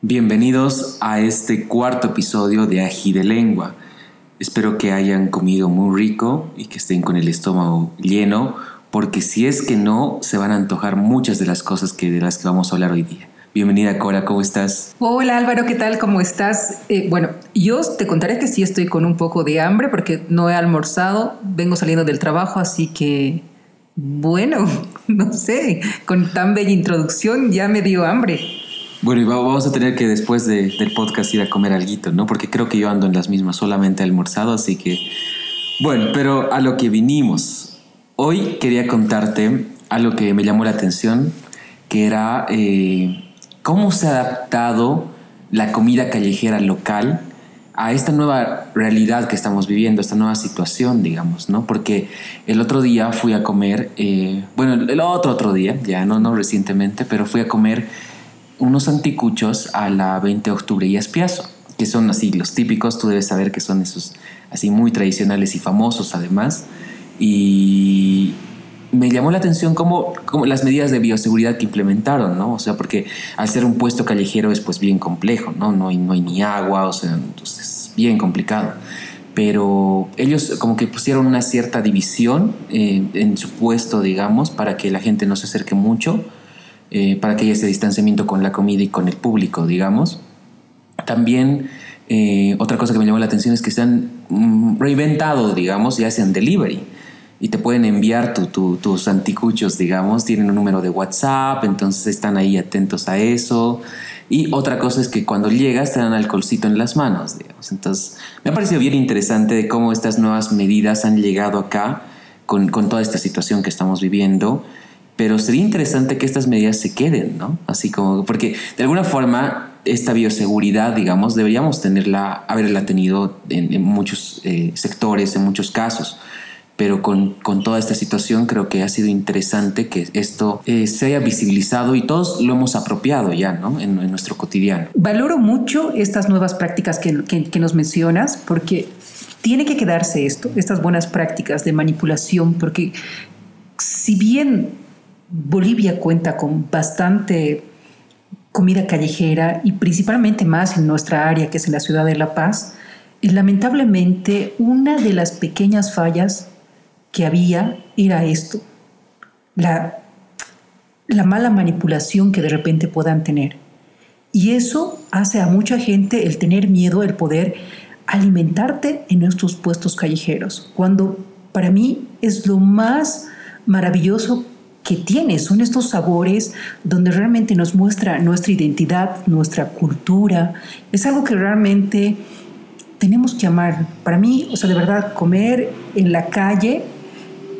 Bienvenidos a este cuarto episodio de Ají de Lengua. Espero que hayan comido muy rico y que estén con el estómago lleno, porque si es que no, se van a antojar muchas de las cosas que, de las que vamos a hablar hoy día. Bienvenida Cora, ¿cómo estás? Hola Álvaro, ¿qué tal? ¿Cómo estás? Eh, bueno, yo te contaré que sí estoy con un poco de hambre porque no he almorzado, vengo saliendo del trabajo, así que, bueno, no sé, con tan bella introducción ya me dio hambre. Bueno, y vamos a tener que después del podcast ir a comer algo, ¿no? Porque creo que yo ando en las mismas, solamente almorzado, así que... Bueno, pero a lo que vinimos. Hoy quería contarte algo que me llamó la atención, que era eh, cómo se ha adaptado la comida callejera local a esta nueva realidad que estamos viviendo, esta nueva situación, digamos, ¿no? Porque el otro día fui a comer, eh, bueno, el otro otro día, ya no, no recientemente, pero fui a comer unos anticuchos a la 20 de octubre y Espiazo, que son así los típicos, tú debes saber que son esos así muy tradicionales y famosos además. Y me llamó la atención cómo, las medidas de bioseguridad que implementaron, ¿no? O sea, porque al ser un puesto callejero es pues bien complejo, ¿no? No hay, no hay ni agua, o sea, entonces es bien complicado. Pero ellos como que pusieron una cierta división eh, en su puesto, digamos, para que la gente no se acerque mucho eh, para que haya ese distanciamiento con la comida y con el público, digamos. También eh, otra cosa que me llamó la atención es que se han mm, reinventado, digamos, y hacen delivery. Y te pueden enviar tus anticuchos, digamos, tienen un número de WhatsApp, entonces están ahí atentos a eso. Y otra cosa es que cuando llegas te dan alcoholcito en las manos, digamos. Entonces, me ha parecido bien interesante de cómo estas nuevas medidas han llegado acá con, con toda esta situación que estamos viviendo pero sería interesante que estas medidas se queden, ¿no? Así como, porque de alguna forma esta bioseguridad, digamos, deberíamos tenerla, haberla tenido en, muchos eh, sectores, en muchos casos. Pero con, con, toda esta situación creo que ha sido interesante que esto eh, se haya visibilizado y todos lo hemos apropiado ya, ¿no? En, en nuestro cotidiano. Valoro mucho estas nuevas prácticas que, que, que nos mencionas porque tiene que quedarse esto, estas buenas prácticas de manipulación, porque si bien Bolivia cuenta con bastante comida callejera y principalmente más en nuestra área, que es en la ciudad de La Paz. Lamentablemente, una de las pequeñas fallas que había era esto, la, la mala manipulación que de repente puedan tener. Y eso hace a mucha gente el tener miedo, el poder alimentarte en nuestros puestos callejeros, cuando para mí es lo más maravilloso que tiene, son estos sabores donde realmente nos muestra nuestra identidad, nuestra cultura. Es algo que realmente tenemos que amar. Para mí, o sea, de verdad, comer en la calle,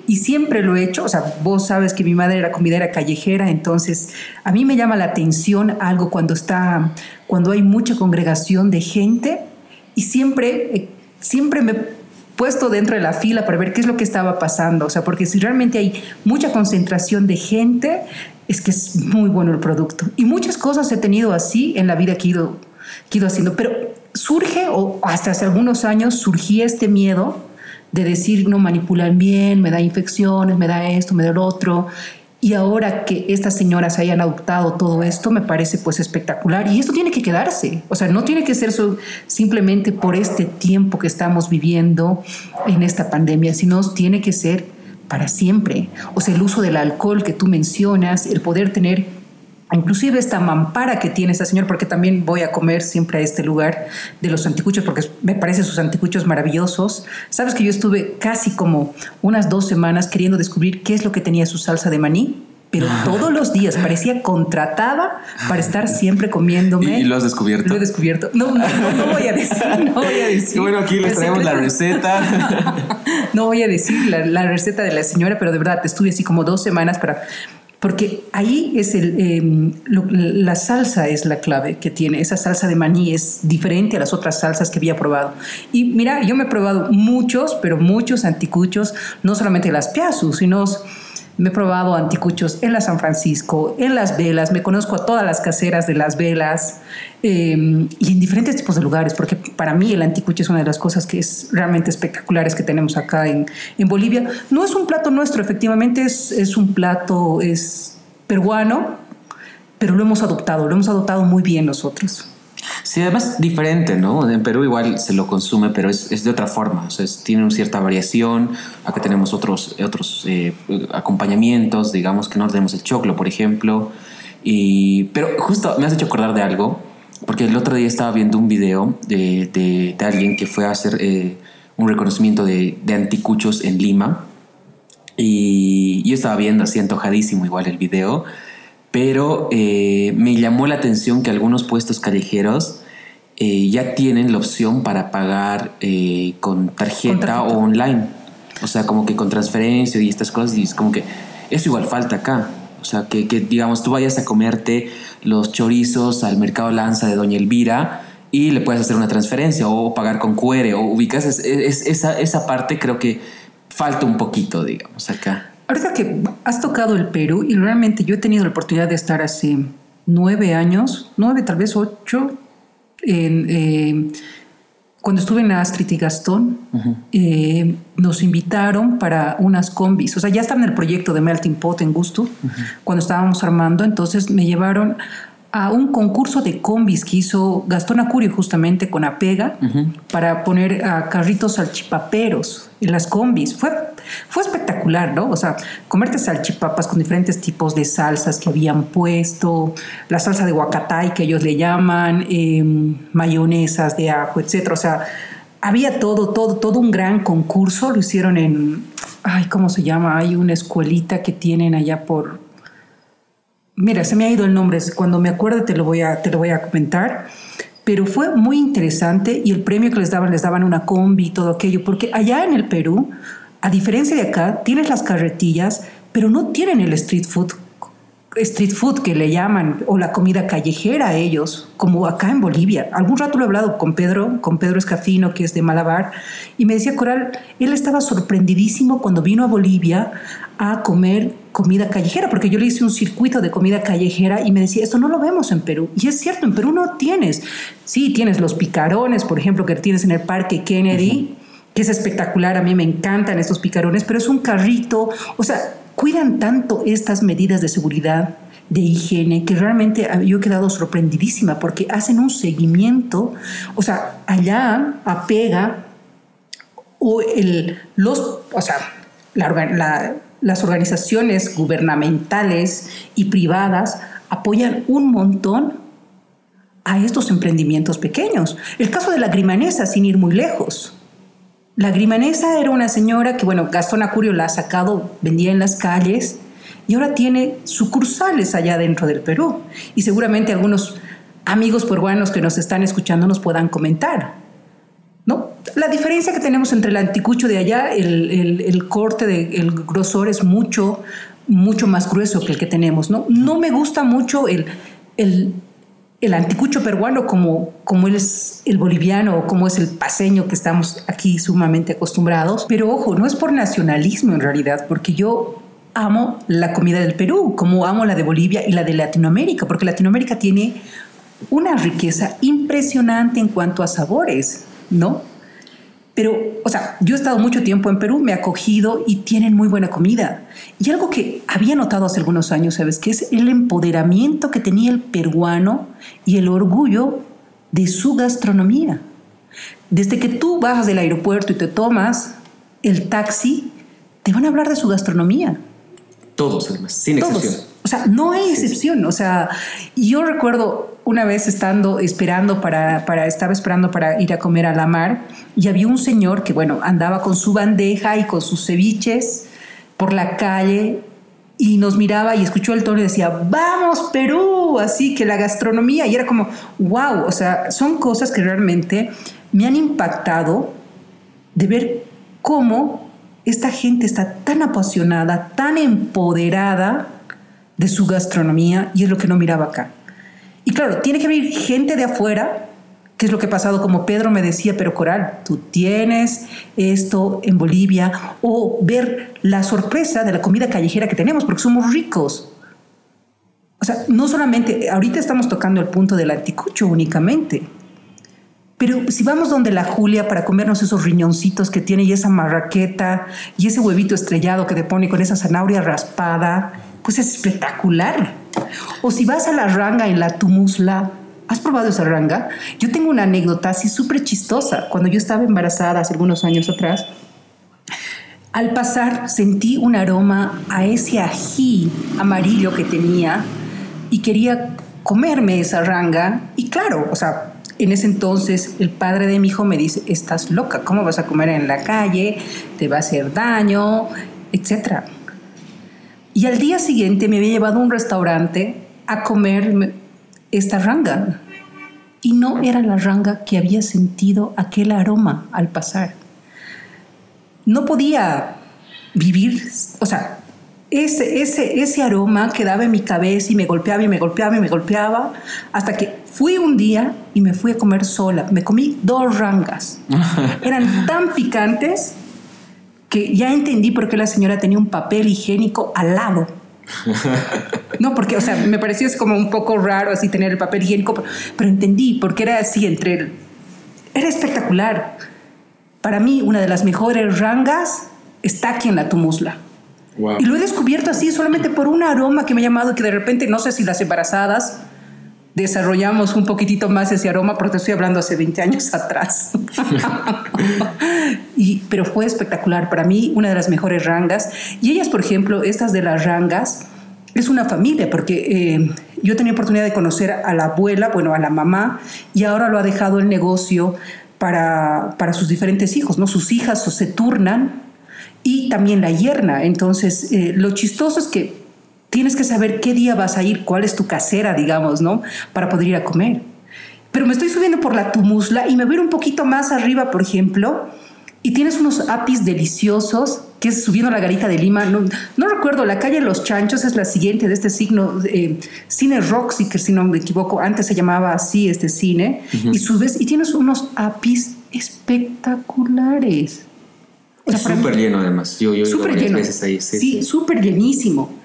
y siempre lo he hecho, o sea, vos sabes que mi madre era comidera callejera, entonces a mí me llama la atención algo cuando está, cuando hay mucha congregación de gente, y siempre, eh, siempre me puesto dentro de la fila para ver qué es lo que estaba pasando. O sea, porque si realmente hay mucha concentración de gente, es que es muy bueno el producto. Y muchas cosas he tenido así en la vida que he ido, que he ido haciendo. Pero surge, o hasta hace algunos años surgía este miedo de decir no manipulan bien, me da infecciones, me da esto, me da lo otro. Y ahora que estas señoras hayan adoptado todo esto, me parece pues espectacular. Y esto tiene que quedarse. O sea, no tiene que ser simplemente por este tiempo que estamos viviendo en esta pandemia, sino tiene que ser para siempre. O sea, el uso del alcohol que tú mencionas, el poder tener Inclusive esta mampara que tiene esta señora, porque también voy a comer siempre a este lugar de los anticuchos, porque me parecen sus anticuchos maravillosos. Sabes que yo estuve casi como unas dos semanas queriendo descubrir qué es lo que tenía su salsa de maní, pero todos los días parecía contratada para estar siempre comiéndome. ¿Y lo has descubierto? Lo he descubierto. No, no, voy a decir, no voy a decir. Bueno, aquí les traemos la receta. no voy a decir la, la receta de la señora, pero de verdad estuve así como dos semanas para porque ahí es el, em, la salsa es la clave que tiene. Esa salsa de maní es diferente a las otras salsas que había probado. Y mira, yo me he probado muchos, pero muchos anticuchos, no solamente las piazos, sino me he probado anticuchos en la San Francisco, en las velas, me conozco a todas las caseras de las velas em, y en diferentes tipos de lugares, porque para mí el anticucho es una de las cosas que es realmente espectaculares que tenemos acá en, en Bolivia. No es un plato nuestro, efectivamente es, es un plato es peruano, pero lo hemos adoptado, lo hemos adoptado muy bien nosotros. Sí, además diferente, ¿no? En Perú igual se lo consume, pero es, es de otra forma. O sea, tiene una cierta variación. Acá tenemos otros, otros eh, acompañamientos, digamos que no tenemos el choclo, por ejemplo. Y, pero justo me has hecho acordar de algo, porque el otro día estaba viendo un video de, de, de alguien que fue a hacer eh, un reconocimiento de, de, anticuchos en Lima. Y yo estaba viendo así antojadísimo igual el video pero eh, me llamó la atención que algunos puestos callejeros eh, ya tienen la opción para pagar eh, con, tarjeta o online. O sea, como que con transferencia y estas cosas, y es como que eso igual falta acá. O sea, que, digamos tú vayas a comerte los chorizos al mercado Lanza de Doña Elvira y le puedes hacer una transferencia o pagar con QR o ubicas esa, esa parte creo que falta un poquito, digamos, acá. Ahorita que has tocado el Perú y realmente yo he tenido la oportunidad de estar hace nueve años, nueve, tal vez ocho, eh, cuando estuve en Astrid y Gastón, eh, nos invitaron para unas combis. O sea, ya estaba en el proyecto de Melting Pot en Gusto, cuando estábamos armando, entonces me llevaron a un concurso de combis que hizo Gastón Acurio justamente con Apega para poner a carritos salchipaperos en las combis. Fue, fue espectacular, ¿no? O sea, comerte salchipapas con diferentes tipos de salsas que habían puesto, la salsa de huacatay que ellos le llaman, em, mayonesas de ajo, etcétera. O sea, había todo, todo, todo un gran concurso. Lo hicieron en, ay, ¿cómo se llama? Hay una escuelita que tienen allá por Mira, se me ha ido el nombre, cuando me acuerde te lo voy a, te lo voy a comentar, pero fue muy interesante y el premio que les daban, les daban una combi y todo aquello, porque allá en el Perú, a diferencia de acá, tienes las carretillas, pero no tienen el street food street food que le llaman o la comida callejera a ellos, como acá en Bolivia. Algún rato lo he hablado con Pedro, con Pedro Escafino, que es de Malabar, y me decía Coral, él estaba sorprendidísimo cuando vino a Bolivia a comer comida callejera, porque yo le hice un circuito de comida callejera y me decía, esto no lo vemos en Perú. Y es cierto, en Perú no tienes. Sí, tienes los picarones, por ejemplo, que tienes en el Parque Kennedy, que es espectacular, a mí me encantan estos picarones, pero es un carrito, o sea, cuidan tanto estas medidas de seguridad, de higiene, que realmente yo he quedado sorprendidísima porque hacen un seguimiento, o sea, allá apega o el, los, o sea, las organizaciones gubernamentales y privadas apoyan un montón a estos emprendimientos pequeños. El caso de la grimanesa, sin ir muy lejos. La grimanesa era una señora que, bueno, Gastón Acurio la ha sacado, vendía en las calles y ahora tiene sucursales allá dentro del Perú. Y seguramente algunos amigos peruanos que nos están escuchando nos puedan comentar. ¿No? La diferencia que tenemos entre el anticucho de allá, el, corte, de, el grosor es mucho, mucho más grueso que el que tenemos. No, no me gusta mucho el, el el anticucho peruano como, como es el boliviano o como es el paseño que estamos aquí sumamente acostumbrados. Pero ojo, no es por nacionalismo en realidad, porque yo amo la comida del Perú, como amo la de Bolivia y la de Latinoamérica, porque Latinoamérica tiene una riqueza impresionante en cuanto a sabores, ¿no? Pero, o sea, yo he estado mucho tiempo en Perú, me he acogido y tienen muy buena comida. Y algo que había notado hace algunos años, ¿sabes? Que es el empoderamiento que tenía el peruano y el orgullo de su gastronomía. Desde que tú bajas del aeropuerto y te tomas el taxi, te van a hablar de su gastronomía. Todos, además, sin excepción. O sea, no hay excepción. O sea, yo recuerdo una vez estando esperando para, para, estaba esperando para ir a comer a la mar y había un señor que, bueno, andaba con su bandeja y con sus ceviches por la calle y nos miraba y escuchó el tono y decía, vamos Perú, así que la gastronomía, y era como, wow, o sea, son cosas que realmente me han impactado de ver cómo esta gente está tan apasionada, tan empoderada de su gastronomía y es lo que no miraba acá. Y claro, tiene que venir gente de afuera, que es lo que ha pasado, como Pedro me decía, pero Coral, tú tienes esto en Bolivia, o ver la sorpresa de la comida callejera que tenemos, porque somos ricos. O sea, no solamente, ahorita estamos tocando el punto del anticucho únicamente, pero si vamos donde la Julia para comernos esos riñoncitos que tiene y esa marraqueta y ese huevito estrellado que te pone con esa zanahoria raspada, pues es espectacular. O si vas a la ranga en la Tumusla, ¿has probado esa ranga? Yo tengo una anécdota así súper chistosa. Cuando yo estaba embarazada hace algunos años atrás, al pasar sentí un aroma a ese ají amarillo que tenía y quería comerme esa ranga. Y claro, o sea, en ese entonces el padre de mi hijo me dice, estás loca, ¿cómo vas a comer en la calle? Te va a hacer daño, etcétera. Y al día siguiente me había llevado a un restaurante a comer esta ranga. Y no era la ranga que había sentido aquel aroma al pasar no podía vivir, o sea, ese, ese, ese aroma quedaba en mi cabeza y me golpeaba y me golpeaba y me golpeaba, hasta que fui un día y me fui a comer sola. Me comí dos rangas. Eran tan picantes que ya entendí por qué la señora tenía un papel higiénico al lado. No, porque, o sea, me pareció como un poco raro así tener el papel higiénico, pero, pero entendí porque era así entre el... Era espectacular para mí una de las mejores rangas está aquí en la Tumusla. Y lo he descubierto así solamente por un aroma que me ha llamado que de repente no sé si las embarazadas desarrollamos un poquitito más ese aroma, porque estoy hablando hace 20 años atrás. pero fue espectacular para mí, una de las mejores rangas. Y ellas, por ejemplo, estas de las rangas, es una familia, porque eh, yo tenía oportunidad de conocer a la abuela, bueno, a la mamá, y ahora lo ha dejado el negocio para, para sus diferentes hijos, ¿no? Sus hijas se turnan y también la yerna. Entonces, eh, lo chistoso es que tienes que saber qué día vas a ir, cuál es tu casera, digamos, ¿no? Para poder ir a comer. Pero me estoy subiendo por la Tumusla y me voy a ir un poquito más arriba, por ejemplo, y tienes unos apis deliciosos que es subiendo la garita de Lima. No, no, recuerdo, la calle Los Chanchos es la siguiente de este signo, eh, Cine Roxy, que si no me equivoco, antes se llamaba así este cine, y subes y tienes unos apis espectaculares. súper lleno además, yo, yo súper lleno. Veces ahí. Sí, súper llenísimo.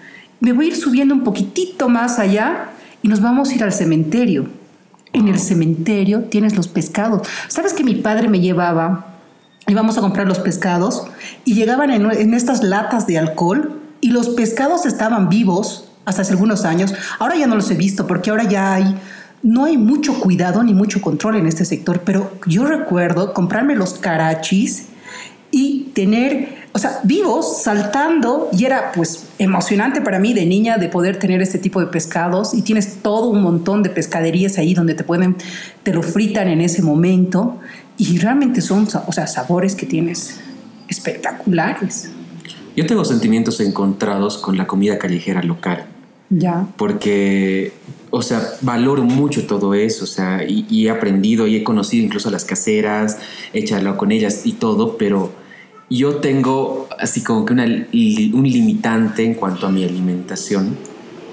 Me voy a ir subiendo un poquitito más allá y nos vamos a ir al cementerio. En el cementerio tienes los pescados. ¿Sabes que mi padre me llevaba íbamos a comprar los pescados y llegaban en, estas latas de alcohol y los pescados estaban vivos hasta hace algunos años. Ahora ya no los he visto porque ahora ya hay, no hay mucho cuidado ni mucho control en este sector, pero yo recuerdo comprarme los carachis y tener, o sea, vivos, saltando, y era pues emocionante para mí de niña de poder tener este tipo de pescados y tienes todo un montón de pescaderías ahí donde te pueden, te lo fritan en ese momento y realmente son, o sea, sabores que tienes espectaculares. Yo tengo sentimientos encontrados con la comida callejera local. Ya. Porque, o sea, valoro mucho todo eso, o sea, y, he aprendido y he conocido incluso a las caseras, he charlado con ellas y todo, pero yo tengo así como que una, un limitante en cuanto a mi alimentación,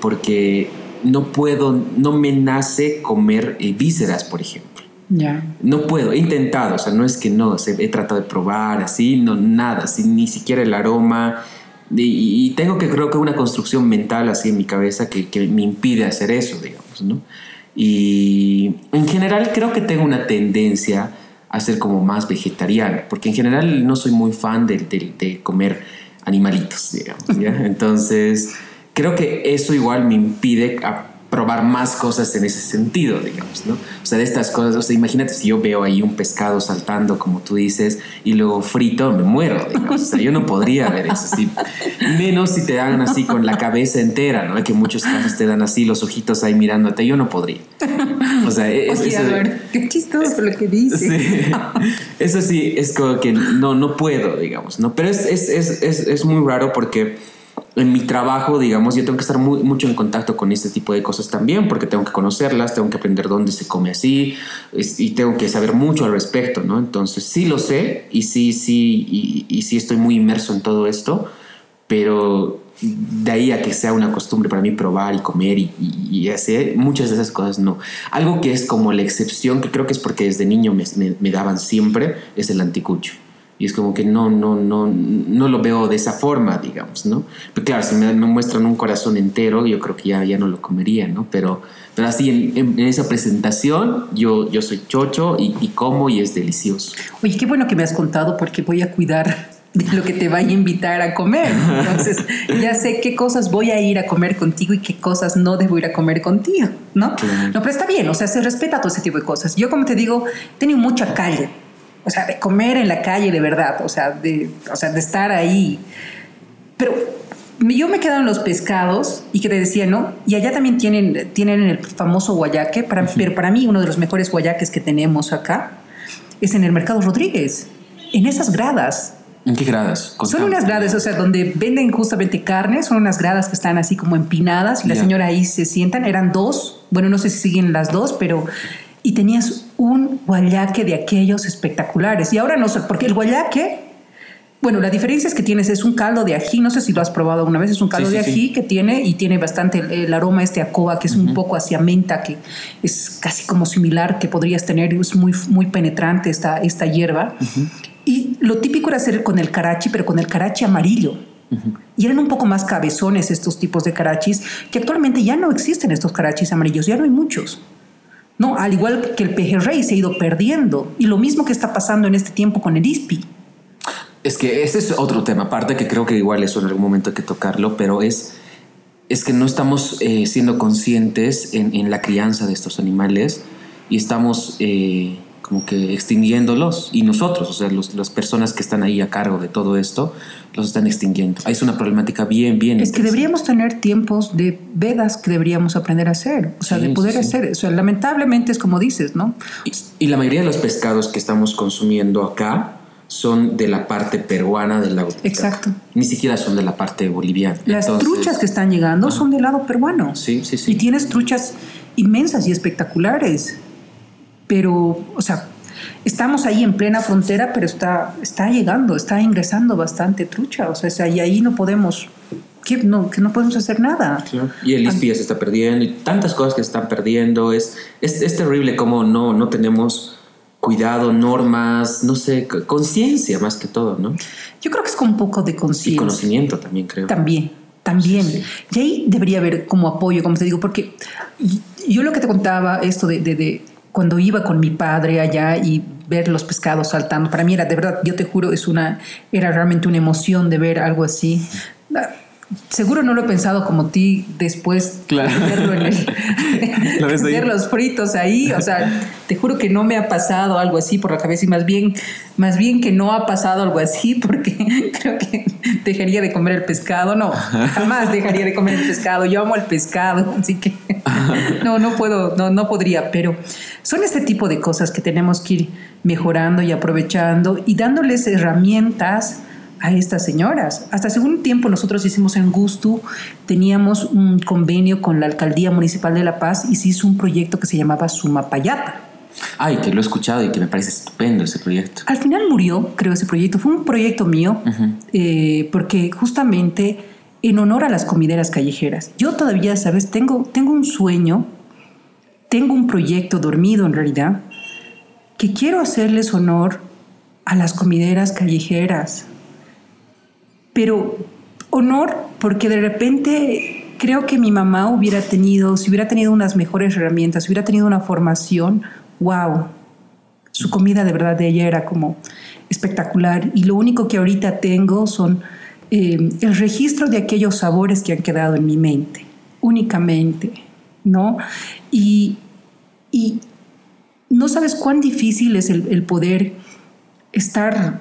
porque no puedo, no me nace comer eh, vísceras, por ejemplo. No puedo, he intentado, o sea, no es que no, he tratado de probar así, no, nada, ni siquiera el aroma. Y, tengo que creo que una construcción mental así en mi cabeza que, que, me impide hacer eso, digamos, ¿no? Y en general creo que tengo una tendencia a ser como más vegetariano, porque en general no soy muy fan de, de, de comer animalitos, digamos, ¿ya? Entonces, creo que eso igual me impide probar más cosas en ese sentido, digamos, ¿no? O sea, de estas cosas, o sea, imagínate si yo veo ahí un pescado saltando, como tú dices, y luego frito, me muero, digamos. O sea, yo no podría ver eso, así. Menos si te dan así con la cabeza entera, ¿no? Que muchos casos te dan así los ojitos ahí mirándote, yo no podría. O sea, es, eso, qué chistoso lo que dices. Sí, eso sí, es como que no, no puedo, digamos, ¿no? Pero es, es, es, es muy raro porque en mi trabajo, digamos, yo tengo que estar muy, mucho en contacto con este tipo de cosas también, porque tengo que conocerlas, tengo que aprender dónde se come así y tengo que saber mucho al respecto, ¿no? Entonces, sí lo sé y sí, sí, y, y sí estoy muy inmerso en todo esto, pero de ahí a que sea una costumbre para mí probar y comer y, y, hacer muchas de esas cosas, no. Algo que es como la excepción, que creo que es porque desde niño me, me, me daban siempre, es el anticucho. Y es como que no, no, no, no lo veo de esa forma, digamos, ¿no? Pero claro, si me, muestran un corazón entero, yo creo que ya, ya no lo comería, ¿no? Pero, pero así en, esa presentación yo, yo soy chocho y, y, como y es delicioso. Oye, qué bueno que me has contado porque voy a cuidar de lo que te vaya a invitar a comer. Entonces, ya sé qué cosas voy a ir a comer contigo y qué cosas no debo ir a comer contigo, ¿no? No, pero está bien, o sea, se respeta todo ese tipo de cosas. Yo, como te digo, he tenido mucha calle, o sea, de comer en la calle de verdad, o sea, de, o sea, de estar ahí. Pero yo me quedo en los pescados y que te decía, ¿no? Y allá también tienen, tienen el famoso guayaque, para, pero para mí uno de los mejores guayaques que tenemos acá es en el Mercado Rodríguez, en esas gradas ¿En qué gradas? Son unas gradas, o sea, donde venden justamente carne, son unas gradas que están así como empinadas y la señora ahí se sientan, eran dos, bueno, no sé si siguen las dos, pero... Y tenías un guayaque de aquellos espectaculares. Y ahora no sé, porque el guayaque, bueno, la diferencia es que tienes, es un caldo de ají, no sé si lo has probado alguna vez, es un caldo de ají que tiene y tiene bastante el, aroma este a coba, que es un poco hacia menta, que es casi como similar que podrías tener, es muy, muy penetrante esta, esta hierba. Y lo típico era hacer con el karachi, pero con el karachi amarillo. Y eran un poco más cabezones estos tipos de karachis, que actualmente ya no existen estos karachis amarillos, ya no hay muchos. No, al igual que el pejerrey se ha ido perdiendo. Y lo mismo que está pasando en este tiempo con el ispi. Es que ese es otro tema, aparte que creo que igual eso en algún momento hay que tocarlo, pero es, es que no estamos eh, siendo conscientes en, la crianza de estos animales y estamos... Eh, como que extinguiéndolos y nosotros, o sea, las personas que están ahí a cargo de todo esto, los están extinguiendo. Es una problemática bien, bien. Es que deberíamos tener tiempos de vedas que deberíamos aprender a hacer, o sea, de poder hacer. O sea, lamentablemente es como dices, ¿no? Y, la mayoría de los pescados que estamos consumiendo acá son de la parte peruana del lago. Exacto. Ni siquiera son de la parte boliviana. Las truchas que están llegando son del lado peruano. Sí, sí, sí. Y tienes truchas inmensas y espectaculares pero, o sea, estamos ahí en plena frontera, pero está, está llegando, está ingresando bastante trucha, o sea, y ahí no podemos, que no, que no podemos hacer nada. Y el ISPI se está perdiendo y tantas cosas que se están perdiendo, es, es, es terrible como no, no tenemos cuidado, normas, no sé, conciencia más que todo, ¿no? Yo creo que es con un poco de conciencia. Y conocimiento también, creo. También, también. Y ahí debería haber como apoyo, como te digo, porque yo lo que te contaba, esto de, de cuando iba con mi padre allá y ver los pescados saltando, para mí era de verdad, yo te juro, es una, era realmente una emoción de ver algo así. Seguro no lo he pensado como ti después de verlo en el, ver los fritos ahí, o sea, te juro que no me ha pasado algo así por la cabeza y más bien, más bien que no ha pasado algo así porque creo que dejaría de comer el pescado, no, jamás dejaría de comer el pescado, yo amo el pescado, así que no, no puedo, no, no podría, pero son este tipo de cosas que tenemos que ir mejorando y aprovechando y dándoles herramientas a estas señoras. Hasta hace un tiempo nosotros hicimos en Gusto, teníamos un convenio con la Alcaldía Municipal de La Paz y se hizo un proyecto que se llamaba Sumapayata. Ay, que lo he escuchado y que me parece estupendo ese proyecto. Al final murió, creo, ese proyecto. Fue un proyecto mío eh, porque justamente en honor a las comideras callejeras. Yo todavía, sabes, tengo, tengo un sueño, tengo un proyecto dormido en realidad, que quiero hacerles honor a las comideras callejeras. Pero honor porque de repente creo que mi mamá hubiera tenido, si hubiera tenido unas mejores herramientas, si hubiera tenido una formación, wow, su comida de verdad de ella era como espectacular. Y lo único que ahorita tengo son eh, el registro de aquellos sabores que han quedado en mi mente, únicamente, ¿no? Y, no sabes cuán difícil es el, poder estar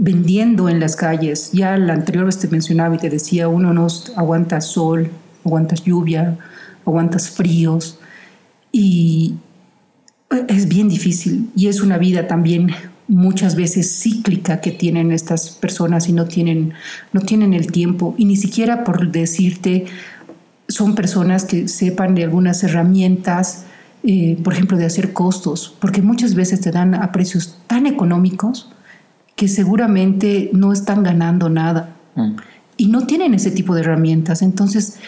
vendiendo en las calles. Ya la anterior te mencionaba y te decía, uno no aguanta sol, aguantas lluvia, aguantas fríos. Y es bien difícil. Y es una vida también muchas veces cíclica que tienen estas personas y no tienen, no tienen el tiempo. Y ni siquiera por decirte son personas que sepan de algunas herramientas, eh, por ejemplo, de hacer costos, porque muchas veces te dan a precios tan económicos que seguramente no están ganando nada mm. y no tienen ese tipo de herramientas. Entonces,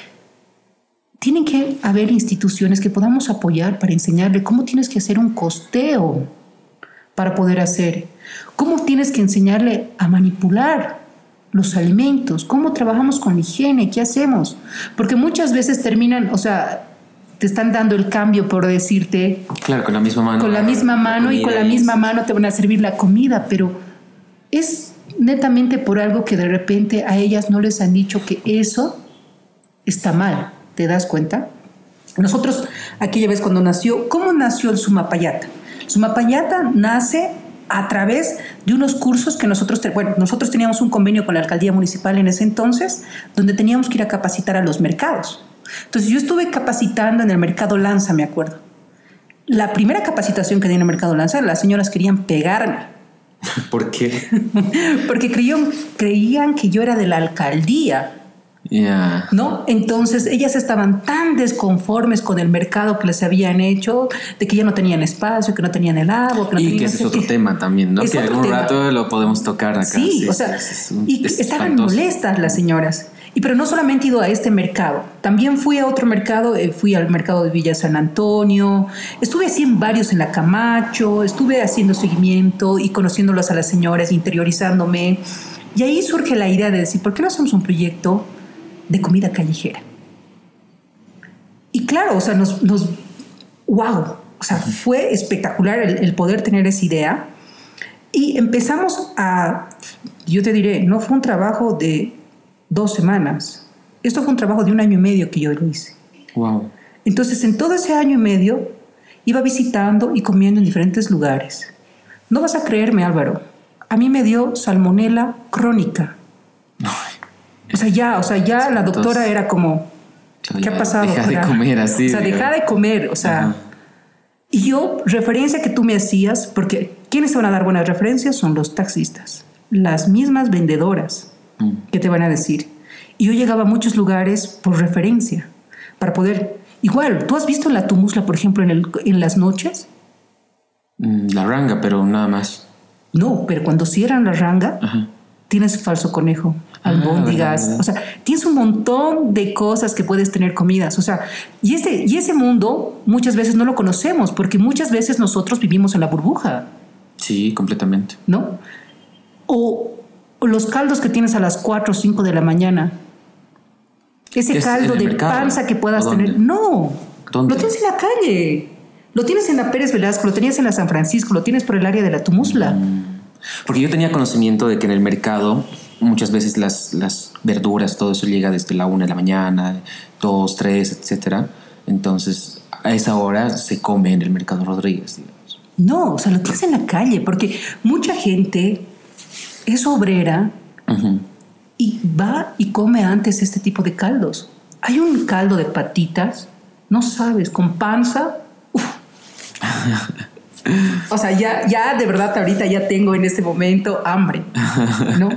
tienen que haber instituciones que podamos apoyar para enseñarle cómo tienes que hacer un costeo para poder hacer, cómo tienes que enseñarle a manipular los alimentos, cómo trabajamos con higiene, qué hacemos, porque muchas veces terminan, o sea, te están dando el cambio por decirte... Claro, con la misma mano. Con la misma mano y con la misma mano te van a servir la comida, pero es netamente por algo que de repente a ellas no les han dicho que eso está mal. ¿Te das cuenta? Nosotros, aquella vez cuando nació, ¿cómo nació el Sumapayata? Sumapayata nace a través de unos cursos que nosotros, bueno, nosotros teníamos un convenio con la alcaldía municipal en ese entonces, donde teníamos que ir a capacitar a los mercados. Entonces yo estuve capacitando en el mercado Lanza, me acuerdo. La primera capacitación que di en el mercado Lanza, las señoras querían pegarme. ¿Por qué? Porque creían, creían que yo era de la alcaldía ¿No? Entonces ellas estaban tan desconformes con el mercado que les habían hecho, de que ya no tenían espacio, que no tenían el agua. Que no y que ese es otro tema también, ¿no? que algún rato lo podemos tocar acá. Sí, o sea, y estaban molestas las señoras. Y pero no solamente he ido a este mercado, también fui a otro mercado, eh, fui al mercado de Villa San Antonio, estuve así en varios en la Camacho, estuve haciendo seguimiento y conociéndolas a las señoras, interiorizándome. Y ahí surge la idea de decir, ¿por qué no hacemos un proyecto de comida callejera. Y claro, o sea, nos, nos wow, o sea, fue espectacular el, poder tener esa idea. Y empezamos a, yo te diré, no fue un trabajo de dos semanas, esto fue un trabajo de un año y medio que yo lo hice. Wow. Entonces, en todo ese año y medio, iba visitando y comiendo en diferentes lugares. No vas a creerme, Álvaro, a mí me dio salmonela crónica. O sea, ya, o sea, ya la doctora era como, ¿qué ha pasado? Deja de comer así. O sea, deja de comer, o sea. Y yo, referencia que tú me hacías, porque ¿quiénes te van a dar buenas referencias? Son los taxistas, las mismas vendedoras que te van a decir. Y yo llegaba a muchos lugares por referencia, para poder... Igual, ¿tú has visto la tumusla, por ejemplo, en, el, en las noches? Mm, la ranga, pero nada más. No, pero cuando cierran la ranga, tienes falso conejo, Ah, albóndigas, o sea, tienes un montón de cosas que puedes tener comidas, o sea, y ese, y ese mundo muchas veces no lo conocemos porque muchas veces nosotros vivimos en la burbuja. Sí, completamente. ¿No? O, los caldos que tienes a las 4 o 5 de la mañana. Ese caldo de panza que puedas tener. No, lo tienes en la calle. Lo tienes en la Pérez Velasco, lo tenías en la San Francisco, lo tienes por el área de la Tumusla. Mm. Porque yo tenía conocimiento de que en el mercado muchas veces las, las verduras, todo eso llega desde la una de la mañana, dos, tres, etcétera. Entonces, a esa hora se come en el mercado Rodríguez, digamos. No, o sea, lo tienes en la calle, porque mucha gente es obrera y va y come antes este tipo de caldos. Hay un caldo de patitas, no sabes, con panza. o sea, ya, ya de verdad ahorita ya tengo en este momento hambre, ¿no?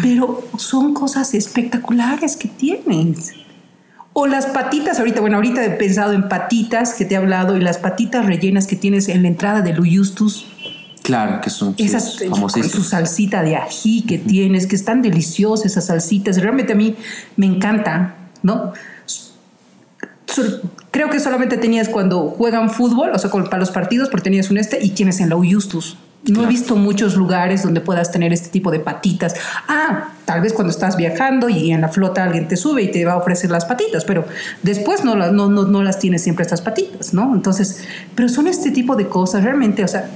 pero son cosas espectaculares que tienes. O las patitas, ahorita, bueno, ahorita he pensado en patitas que te he hablado y las patitas rellenas que tienes en la entrada del Uyustus. Claro, que son esas con su salsita de ají que tienes, que están deliciosas esas salsitas. Realmente a mí me encanta, ¿no? Creo que solamente tenías cuando juegan fútbol, o sea, para los partidos, porque tenías un este y tienes en la Uyustus. No he visto muchos lugares donde puedas tener este tipo de patitas. Ah, tal vez cuando estás viajando y en la flota alguien te sube y te va a ofrecer las patitas, pero después no, no, no, no las tienes siempre estas patitas, ¿no? Entonces, pero son este tipo de cosas, realmente, o sea,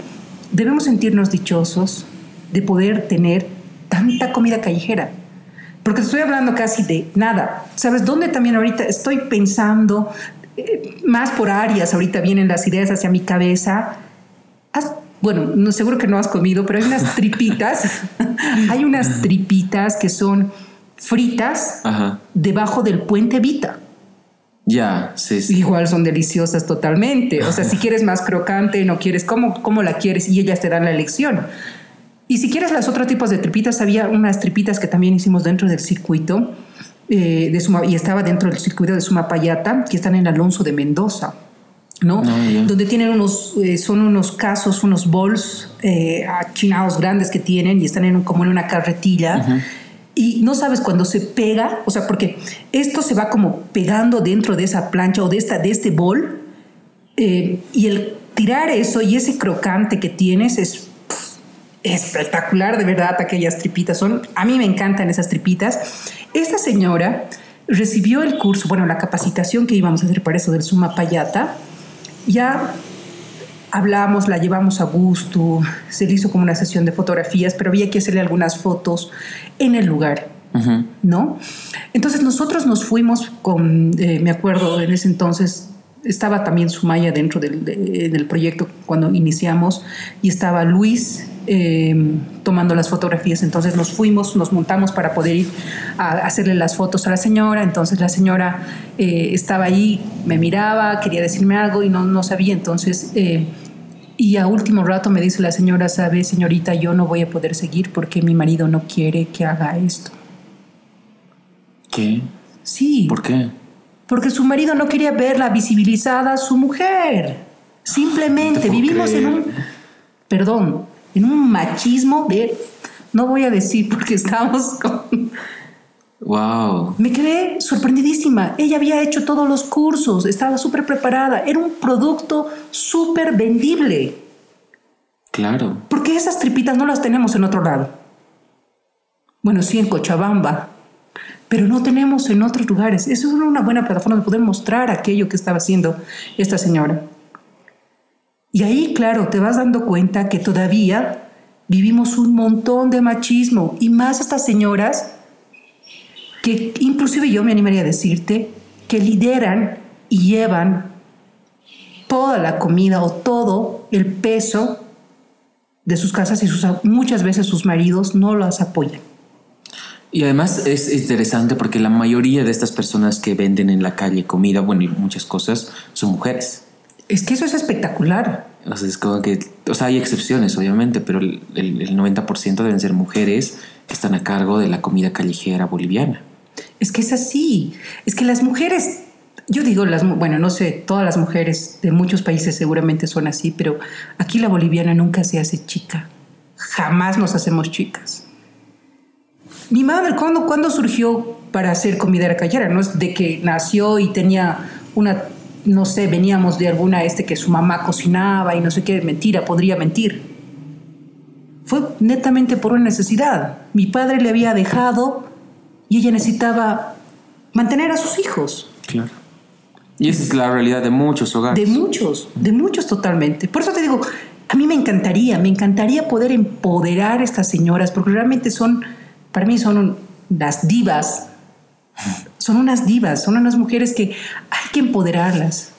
debemos sentirnos dichosos de poder tener tanta comida callejera. Porque estoy hablando casi de nada. ¿Sabes dónde también ahorita estoy pensando? Eh, más por áreas, ahorita vienen las ideas hacia mi cabeza bueno, no, seguro que no has comido, pero hay unas tripitas, hay unas tripitas que son fritas debajo del puente Vita. Ya, sí, sí. Igual son deliciosas totalmente. O sea, si quieres más crocante, no quieres, ¿cómo, cómo la quieres? Y ellas te dan la elección. Y si quieres las otros tipos de tripitas, había unas tripitas que también hicimos dentro del circuito eh, de Suma, y estaba dentro del circuito de Sumapayata, que están en Alonso de Mendoza. ¿no? Ah, Donde tienen unos, eh, son unos casos, unos bols eh, achinados grandes que tienen y están en, como en una carretilla. Y no sabes cuando se pega, o sea, porque esto se va como pegando dentro de esa plancha o de, esta, de este bol. Eh, y el tirar eso y ese crocante que tienes es espectacular, de verdad, aquellas tripitas. Son, a mí me encantan esas tripitas. Esta señora recibió el curso, bueno, la capacitación que íbamos a hacer para eso del Suma Payata ya hablamos, la llevamos a gusto, se le hizo como una sesión de fotografías, pero había que hacerle algunas fotos en el lugar, ¿no? Entonces nosotros nos fuimos con, eh, me acuerdo en ese entonces, estaba también Sumaya dentro del, del proyecto cuando iniciamos y estaba Luis, Em, tomando las fotografías. Entonces nos fuimos, nos montamos para poder ir a hacerle las fotos a la señora. Entonces la señora eh, estaba ahí, me miraba, quería decirme algo y no, no sabía. Entonces, eh, y a último rato me dice la señora, sabe, señorita, yo no voy a poder seguir porque mi marido no quiere que haga esto. ¿Qué? Sí. ¿Por qué? Porque su marido no quería verla visibilizada a su mujer. Simplemente vivimos en un, perdón, en un machismo de, no voy a decir porque estamos con... Wow. Me quedé sorprendidísima. Ella había hecho todos los cursos, estaba súper preparada, era un producto súper vendible. Claro. Porque esas tripitas no las tenemos en otro lado. Bueno, sí en Cochabamba, pero no tenemos en otros lugares. Eso es una buena plataforma de poder mostrar aquello que estaba haciendo esta señora. Y ahí, claro, te vas dando cuenta que todavía vivimos un montón de machismo y más estas señoras que inclusive yo me animaría a decirte que lideran y llevan toda la comida o todo el peso de sus casas y sus, muchas veces sus maridos no las apoyan. Y además es interesante porque la mayoría de estas personas que venden en la calle comida, bueno, y muchas cosas, son mujeres. Es que eso es espectacular. O sea, es como que, o sea, hay excepciones, obviamente, pero el, el, 90% deben ser mujeres que están a cargo de la comida callejera boliviana. Es que es así. Es que las mujeres, yo digo, las, bueno, no sé, todas las mujeres de muchos países seguramente son así, pero aquí la boliviana nunca se hace chica. Jamás nos hacemos chicas. Mi madre, ¿cuándo, ¿cuándo surgió para hacer comida callejera? No es de que nació y tenía una no sé, veníamos de alguna este que su mamá cocinaba y no sé qué, mentira, podría mentir. Fue netamente por una necesidad. Mi padre le había dejado y ella necesitaba mantener a sus hijos. Claro. Y esa es la realidad de muchos hogares. De muchos, de muchos totalmente. Por eso te digo, a mí me encantaría, me encantaría poder empoderar a estas señoras, porque realmente son, para mí son las divas son unas divas, son unas mujeres que hay que empoderarlas.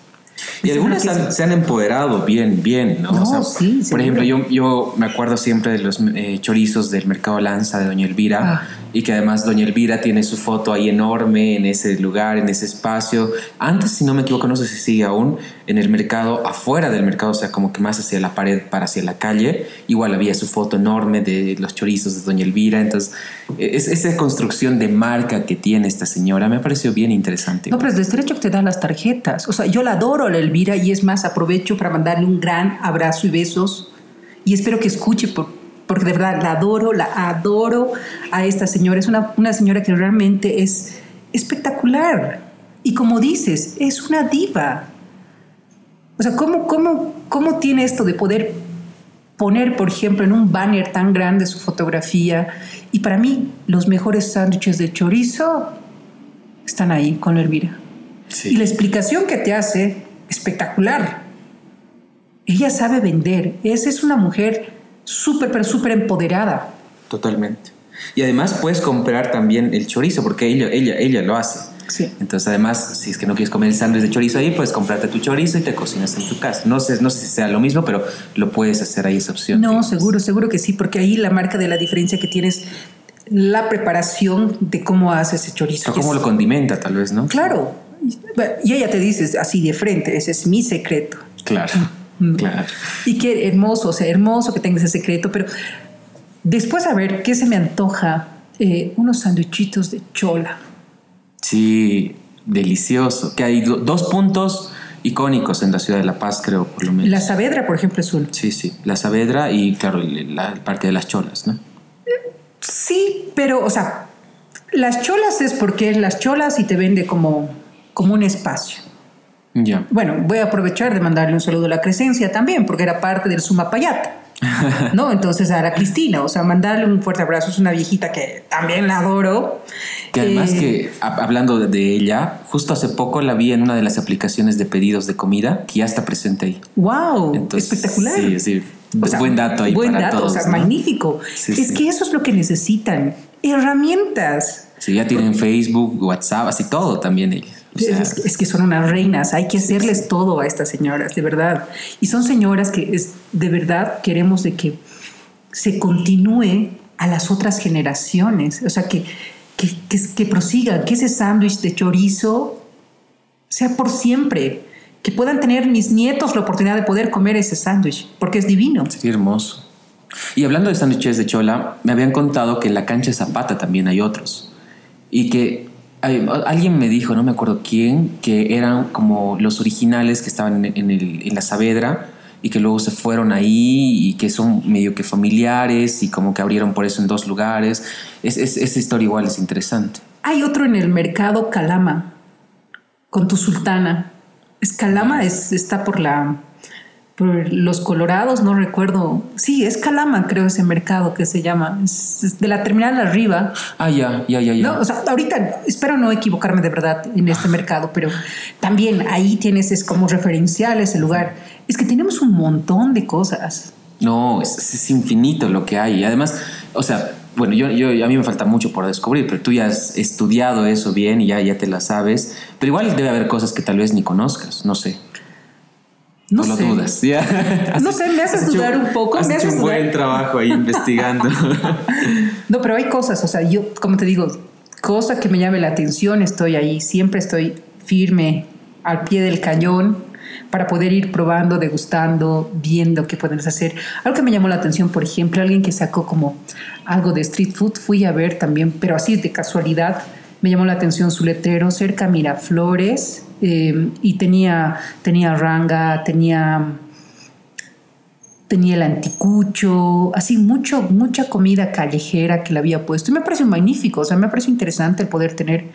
Y algunas se han empoderado bien, bien, ¿no? sí, por ejemplo, yo, yo me acuerdo siempre de los eh, chorizos del Mercado Lanza de Doña Elvira. Ah y que además Doña Elvira tiene su foto ahí enorme en ese lugar, en ese espacio. Antes, si no me equivoco, no sé si sigue aún, en el mercado, afuera del mercado, o sea, como que más hacia la pared para hacia la calle, igual había su foto enorme de los chorizos de Doña Elvira. Entonces, es, esa construcción de marca que tiene esta señora me pareció bien interesante. No, pero es derecho que te dan las tarjetas. O sea, yo la adoro a la Elvira y es más, aprovecho para mandarle un gran abrazo y besos. Y espero que escuche por, porque de verdad la adoro, la adoro a esta señora. Es una, una señora que realmente es espectacular. Y como dices, es una diva. O sea, ¿cómo, cómo, cómo tiene esto de poder poner, por ejemplo, en un banner tan grande su fotografía? Y para mí, los mejores sándwiches de chorizo están ahí con Elvira. Y la explicación que te hace, espectacular. Ella sabe vender. Esa es una mujer súper, pero súper empoderada. Totalmente. Y además puedes comprar también el chorizo, porque ella, ella, ella lo hace. Sí. Entonces, además, si es que no quieres comer el sándwich de chorizo ahí, puedes comprarte tu chorizo y te cocinas en tu casa. No sé, no sé si sea lo mismo, pero lo puedes hacer ahí esa opción. No, seguro, seguro que sí, porque ahí la marca de la diferencia que tienes la preparación de cómo hace ese chorizo. O cómo lo condimenta, tal vez, ¿no? Claro. Y ella te dice así de frente, ese es mi secreto. Claro. Claro. Y qué hermoso, o sea, hermoso que tengas ese secreto, pero después a ver qué se me antoja, eh, unos sandwichitos de chola. Sí, delicioso. Que hay dos puntos icónicos en la ciudad de La Paz, creo, por lo menos. La Saavedra, por ejemplo, es uno. Sí, sí, la Saavedra y, claro, la parte de las cholas, ¿no? Sí, pero, o sea, las cholas es porque las cholas y te vende como, como un espacio. Bueno, voy a aprovechar de mandarle un saludo a la Crescencia también, porque era parte del Sumapayat. ¿no? Entonces a la Cristina, o sea, mandarle un fuerte abrazo, es una viejita que también la adoro. Que además Eh, que, hablando de, de ella, justo hace poco la vi en una de las aplicaciones de pedidos de comida, que ya está presente ahí. ¡Wow! Entonces, espectacular. Sí, sí. O sea, buen dato ahí Buen para dato, todos. o sea, ¿no? magnífico. Sí, es sí. que eso es lo que necesitan. Herramientas. Sí, ya tienen Facebook, WhatsApp, así todo también ellos. O sea, es, es que son unas reinas, hay que hacerles todo a estas señoras, de verdad. Y son señoras que es, de verdad queremos de que se continúe a las otras generaciones, o sea, que, que, que, que prosigan, que ese sándwich de chorizo sea por siempre, que puedan tener mis nietos la oportunidad de poder comer ese sándwich, porque es divino. sí, hermoso. Y hablando de sándwiches de chola, me habían contado que en la cancha Zapata también hay otros. Y que alguien me dijo, no me acuerdo quién, que eran como los originales que estaban en, en el- en la Saavedra y que luego se fueron ahí y que son medio que familiares y como que abrieron por eso en dos lugares. Es, es- esa historia igual es interesante. Hay otro en el mercado Calama, con tu sultana. Es Calama, es, está por la por los Colorados, no recuerdo. Sí, es Calama, creo, ese mercado que se llama. Es, es de la terminal arriba. Ah, ya, ya, ya, ya. No, o sea, ahorita espero no equivocarme de verdad en este mercado, pero también ahí tienes, es como referencial ese lugar. Es que tenemos un montón de cosas. No, es, es infinito lo que hay. Además, o sea, bueno, yo, yo, a mí me falta mucho por descubrir, pero tú ya has estudiado eso bien y ya, ya te la sabes. Pero igual debe haber cosas que tal vez ni conozcas, no sé. No sé. dudas. Ya. No sé, me haces Has hecho- dudar un poco, Has me hecho haces un dudar. buen trabajo ahí investigando. No, pero hay cosas, o sea, yo, como te digo, cosa que me llame la atención, estoy ahí, siempre estoy firme al pie del cañón para poder ir probando, degustando, viendo qué podemos hacer. Algo que me llamó la atención, por ejemplo, alguien que sacó como algo de street food, fui a ver también, pero así de casualidad, me llamó la atención su letrero cerca a Miraflores eh, y tenía, tenía ranga, tenía tenía el anticucho, así mucho, mucha comida callejera que le había puesto. Y me pareció magnífico, o sea, me pareció interesante el poder tener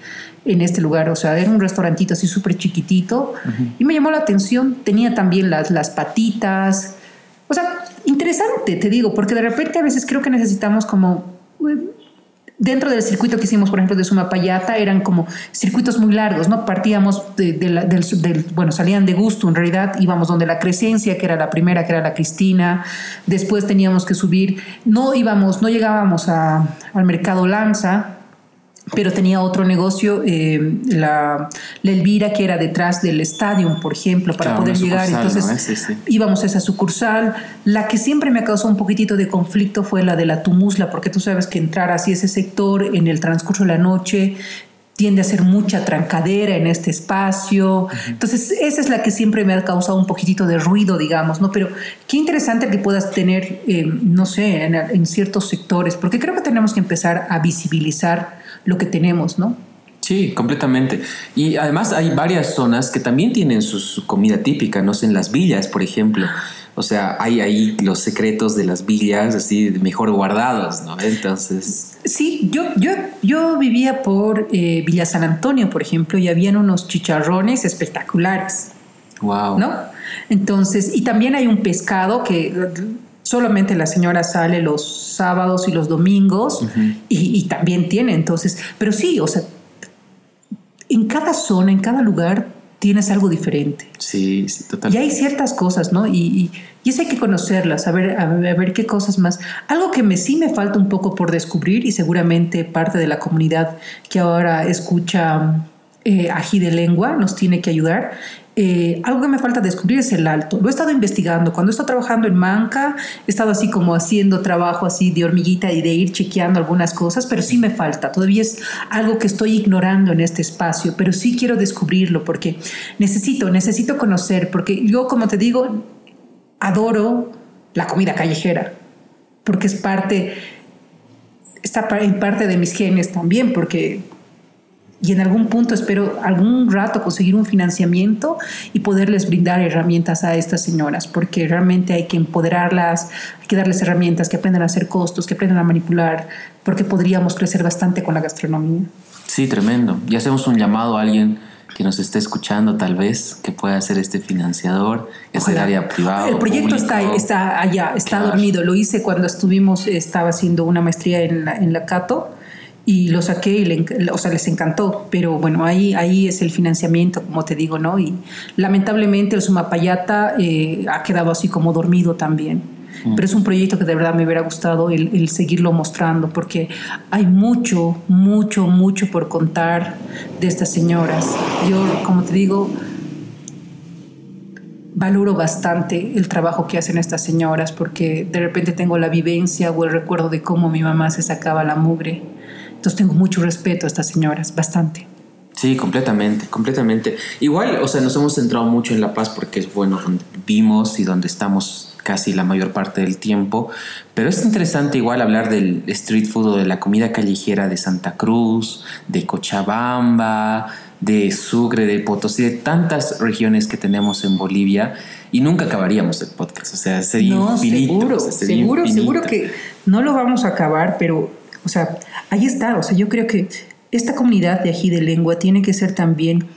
en este lugar, o sea, era un restaurantito así súper chiquitito. Y me llamó la atención, tenía también las, las patitas, o sea, interesante, te digo, porque de repente a veces creo que necesitamos como... Dentro del circuito que hicimos, por ejemplo, de Sumapayata, eran como circuitos muy largos, ¿no? Partíamos del- bueno, salían de gusto, en realidad íbamos donde la Crescencia, que era la primera, que era la Cristina, después teníamos que subir, no íbamos, no llegábamos a- al mercado Lanza, pero tenía otro negocio, eh, la, la Elvira, que era detrás del estadio, por ejemplo, para Claro, poder llegar. Entonces, ¿no? Sí, sí. íbamos a esa sucursal. La que siempre me causó un poquitito de conflicto fue la de la Tumusla, porque tú sabes que entrar así ese sector en el transcurso de la noche tiende a ser mucha trancadera en este espacio. Entonces, esa es la que siempre me ha causado un poquitito de ruido, digamos, ¿no? Pero qué interesante que puedas tener, eh, no sé, en, en ciertos sectores, porque creo que tenemos que empezar a visibilizar lo que tenemos, ¿no? Sí, completamente. Y además hay varias zonas que también tienen su, su comida típica, no sé, en las villas, por ejemplo. O sea, hay ahí los secretos de las villas, así mejor guardados, ¿no? Entonces, Sí, yo, yo, yo vivía por eh, Villa San Antonio, por ejemplo, y habían unos chicharrones espectaculares, wow. ¿no? Entonces, y también hay un pescado que solamente la señora sale los sábados y los domingos y, y también tiene, entonces, pero sí, o sea, en cada zona, en cada lugar tienes algo diferente. Sí, sí, Y totalmente. hay ciertas cosas, ¿no? Y, y, y eso hay que conocerlas, a ver, a ver, a ver qué cosas más. Algo que me, sí me falta un poco por descubrir y seguramente parte de la comunidad que ahora escucha eh, ají de lengua nos tiene que ayudar. Eh, algo que me falta descubrir es el alto. Lo he estado investigando. Cuando he estado trabajando en Manca, he estado así como haciendo trabajo así de hormiguita y de ir chequeando algunas cosas, pero sí me falta. Todavía es algo que estoy ignorando en este espacio, pero sí quiero descubrirlo porque necesito, necesito conocer, porque yo, como te digo, adoro la comida callejera, porque es parte, está en parte de mis genes también, porque y en algún punto espero algún rato conseguir un financiamiento y poderles brindar herramientas a estas señoras, porque realmente hay que empoderarlas, hay que darles herramientas, que aprendan a hacer costos, que aprendan a manipular, porque podríamos crecer bastante con la gastronomía. Sí, tremendo. Y hacemos un llamado a alguien que nos esté escuchando tal vez, que pueda ser este financiador, es el área privada. El proyecto está, está allá, está dormido. Lo hice cuando estuvimos, estaba haciendo una maestría en la, en la Cato y lo saqué y le, o sea, les encantó, pero bueno, ahí, ahí es el financiamiento, como te digo, ¿no? Y lamentablemente el Sumapayata eh, ha quedado así como dormido también. Mm. Pero es un proyecto que de verdad me hubiera gustado el, el, seguirlo mostrando, porque hay mucho, mucho, mucho por contar de estas señoras. Yo, como te digo, valoro bastante el trabajo que hacen estas señoras, porque de repente tengo la vivencia o el recuerdo de cómo mi mamá se sacaba la mugre entonces tengo mucho respeto a estas señoras, bastante. Sí, completamente, completamente. Igual, o sea, nos hemos centrado mucho en La Paz porque es bueno donde vivimos y donde estamos casi la mayor parte del tiempo, pero es interesante igual hablar del street food o de la comida callejera de Santa Cruz, de Cochabamba, de Sucre, de Potosí, de tantas regiones que tenemos en Bolivia y nunca acabaríamos el podcast, o sea, sería infinito. Seguro, seguro, seguro que no lo vamos a acabar, pero o sea, ahí está. O sea, yo creo que esta comunidad de ají de lengua tiene que ser también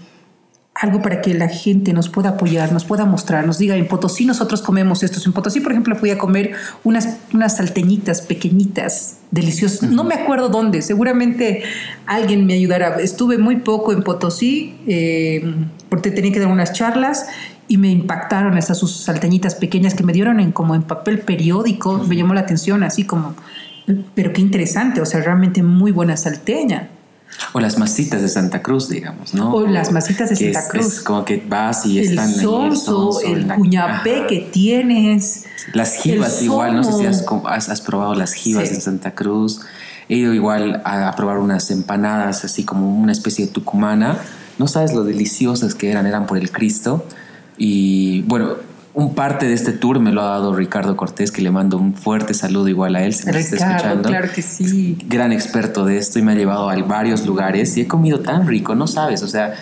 algo para que la gente nos pueda apoyar, nos pueda mostrar, nos diga, en Potosí nosotros comemos estos. En Potosí, por ejemplo, fui a comer unas, unas salteñitas pequeñitas, deliciosas. No me acuerdo dónde, seguramente alguien me ayudará. Estuve muy poco en Potosí eh, porque tenía que dar unas charlas y me impactaron esas sus salteñitas pequeñas que me dieron en, como en papel periódico. Me llamó la atención, así como pero qué interesante, o sea, realmente muy buena salteña. O las masitas de Santa Cruz, digamos, ¿no? O las masitas de Santa Cruz. Es como que vas y están el sonso, el, cuñapé que tienes. Las jibas igual, no sé si has, has, probado las jibas en Santa Cruz. He ido igual a, a, probar unas empanadas, así como una especie de tucumana. No sabes lo deliciosas que eran, eran por el Cristo. Y bueno, un parte de este tour me lo ha dado Ricardo Cortés, que le mando un fuerte saludo igual a él, si me está escuchando. Claro que sí. Gran experto de esto y me ha llevado a varios lugares y he comido tan rico, no sabes, o sea,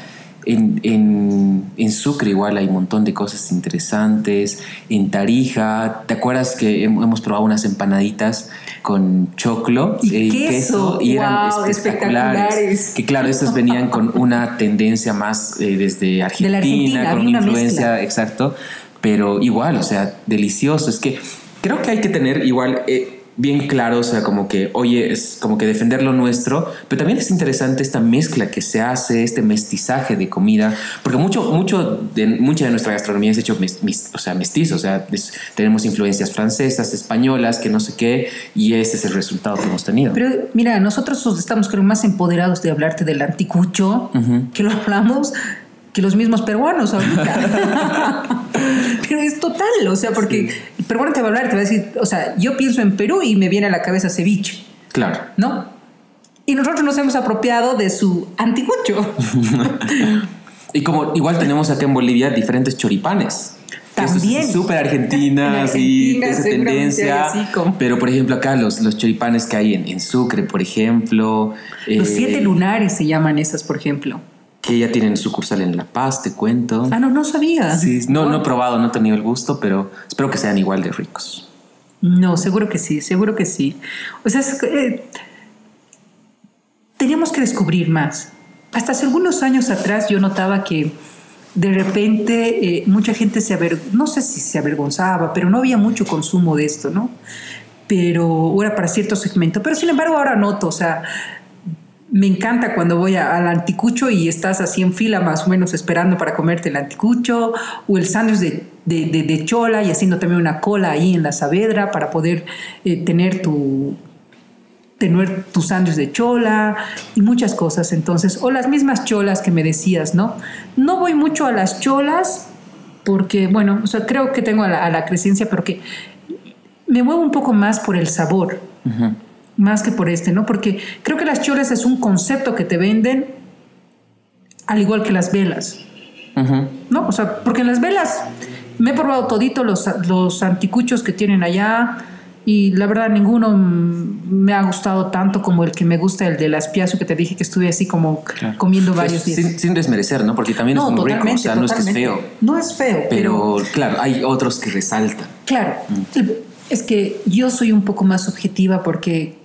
en, en, en, Sucre igual hay un montón de cosas interesantes. En Tarija, ¿te acuerdas que hemos probado unas empanaditas con choclo y, queso, y eran espectaculares, Que claro, estas venían con una tendencia más eh, desde Argentina, con una influencia, exacto pero igual, o sea, delicioso. Es que creo que hay que tener igual eh, bien claro, o sea, como que, oye, es como que defender lo nuestro, pero también es interesante esta mezcla que se hace, este mestizaje de comida, porque mucho, mucho de, mucha de nuestra gastronomía es hecho o sea, mestizo, o sea, tenemos influencias francesas, españolas, que no sé qué, y ese es el resultado que hemos tenido. Pero mira, nosotros estamos creo más empoderados de hablarte del anticucho, que lo hablamos que los mismos peruanos ahorita. Pero es total, o sea, porque el peruano te va a hablar, te va a decir, o sea, yo pienso en Perú y me viene a la cabeza ceviche. Claro. ¿No? Y nosotros nos hemos apropiado de su anticucho. y como igual tenemos acá en Bolivia diferentes choripanes. También. Súper argentinas y esa tendencia. Pero, por ejemplo, acá los, los choripanes que hay en, Sucre, por ejemplo. Los siete eh, lunares se llaman esas, por ejemplo que ya tienen sucursal en La Paz, te cuento. Ah, no, no sabía. Sí, no, no he probado, no he tenido el gusto, pero espero que sean igual de ricos. No, seguro que sí, seguro que sí. O sea, eh, teníamos que descubrir más. Hasta hace algunos años atrás yo notaba que de repente eh, mucha gente se aver, no sé si se avergonzaba, pero no había mucho consumo de esto, ¿no? Pero era para cierto segmento. Pero sin embargo ahora noto, o sea, me encanta cuando voy al anticucho y estás así en fila más o menos esperando para comerte el anticucho o el sándwich de, de, chola y haciendo también una cola ahí en la Saavedra para poder eh, tener tu tener tu sándwich de chola y muchas cosas. Entonces o las mismas cholas que me decías no no voy mucho a las cholas porque bueno creo que tengo a la, a crecencia pero que me muevo un poco más por el sabor más que por este, ¿no? Porque creo que las cholas es un concepto que te venden al igual que las velas, ¿no? O sea, porque en las velas me he probado todito los, los anticuchos que tienen allá y la verdad ninguno me ha gustado tanto como el que me gusta el del aspiazo que te dije que estuve así como comiendo pues varios días. Sin, desmerecer, ¿no? Porque también es muy rico, o sea, no es que es feo. No es feo. Pero, claro, hay otros que resaltan. Claro. Mm. Es que yo soy un poco más subjetiva porque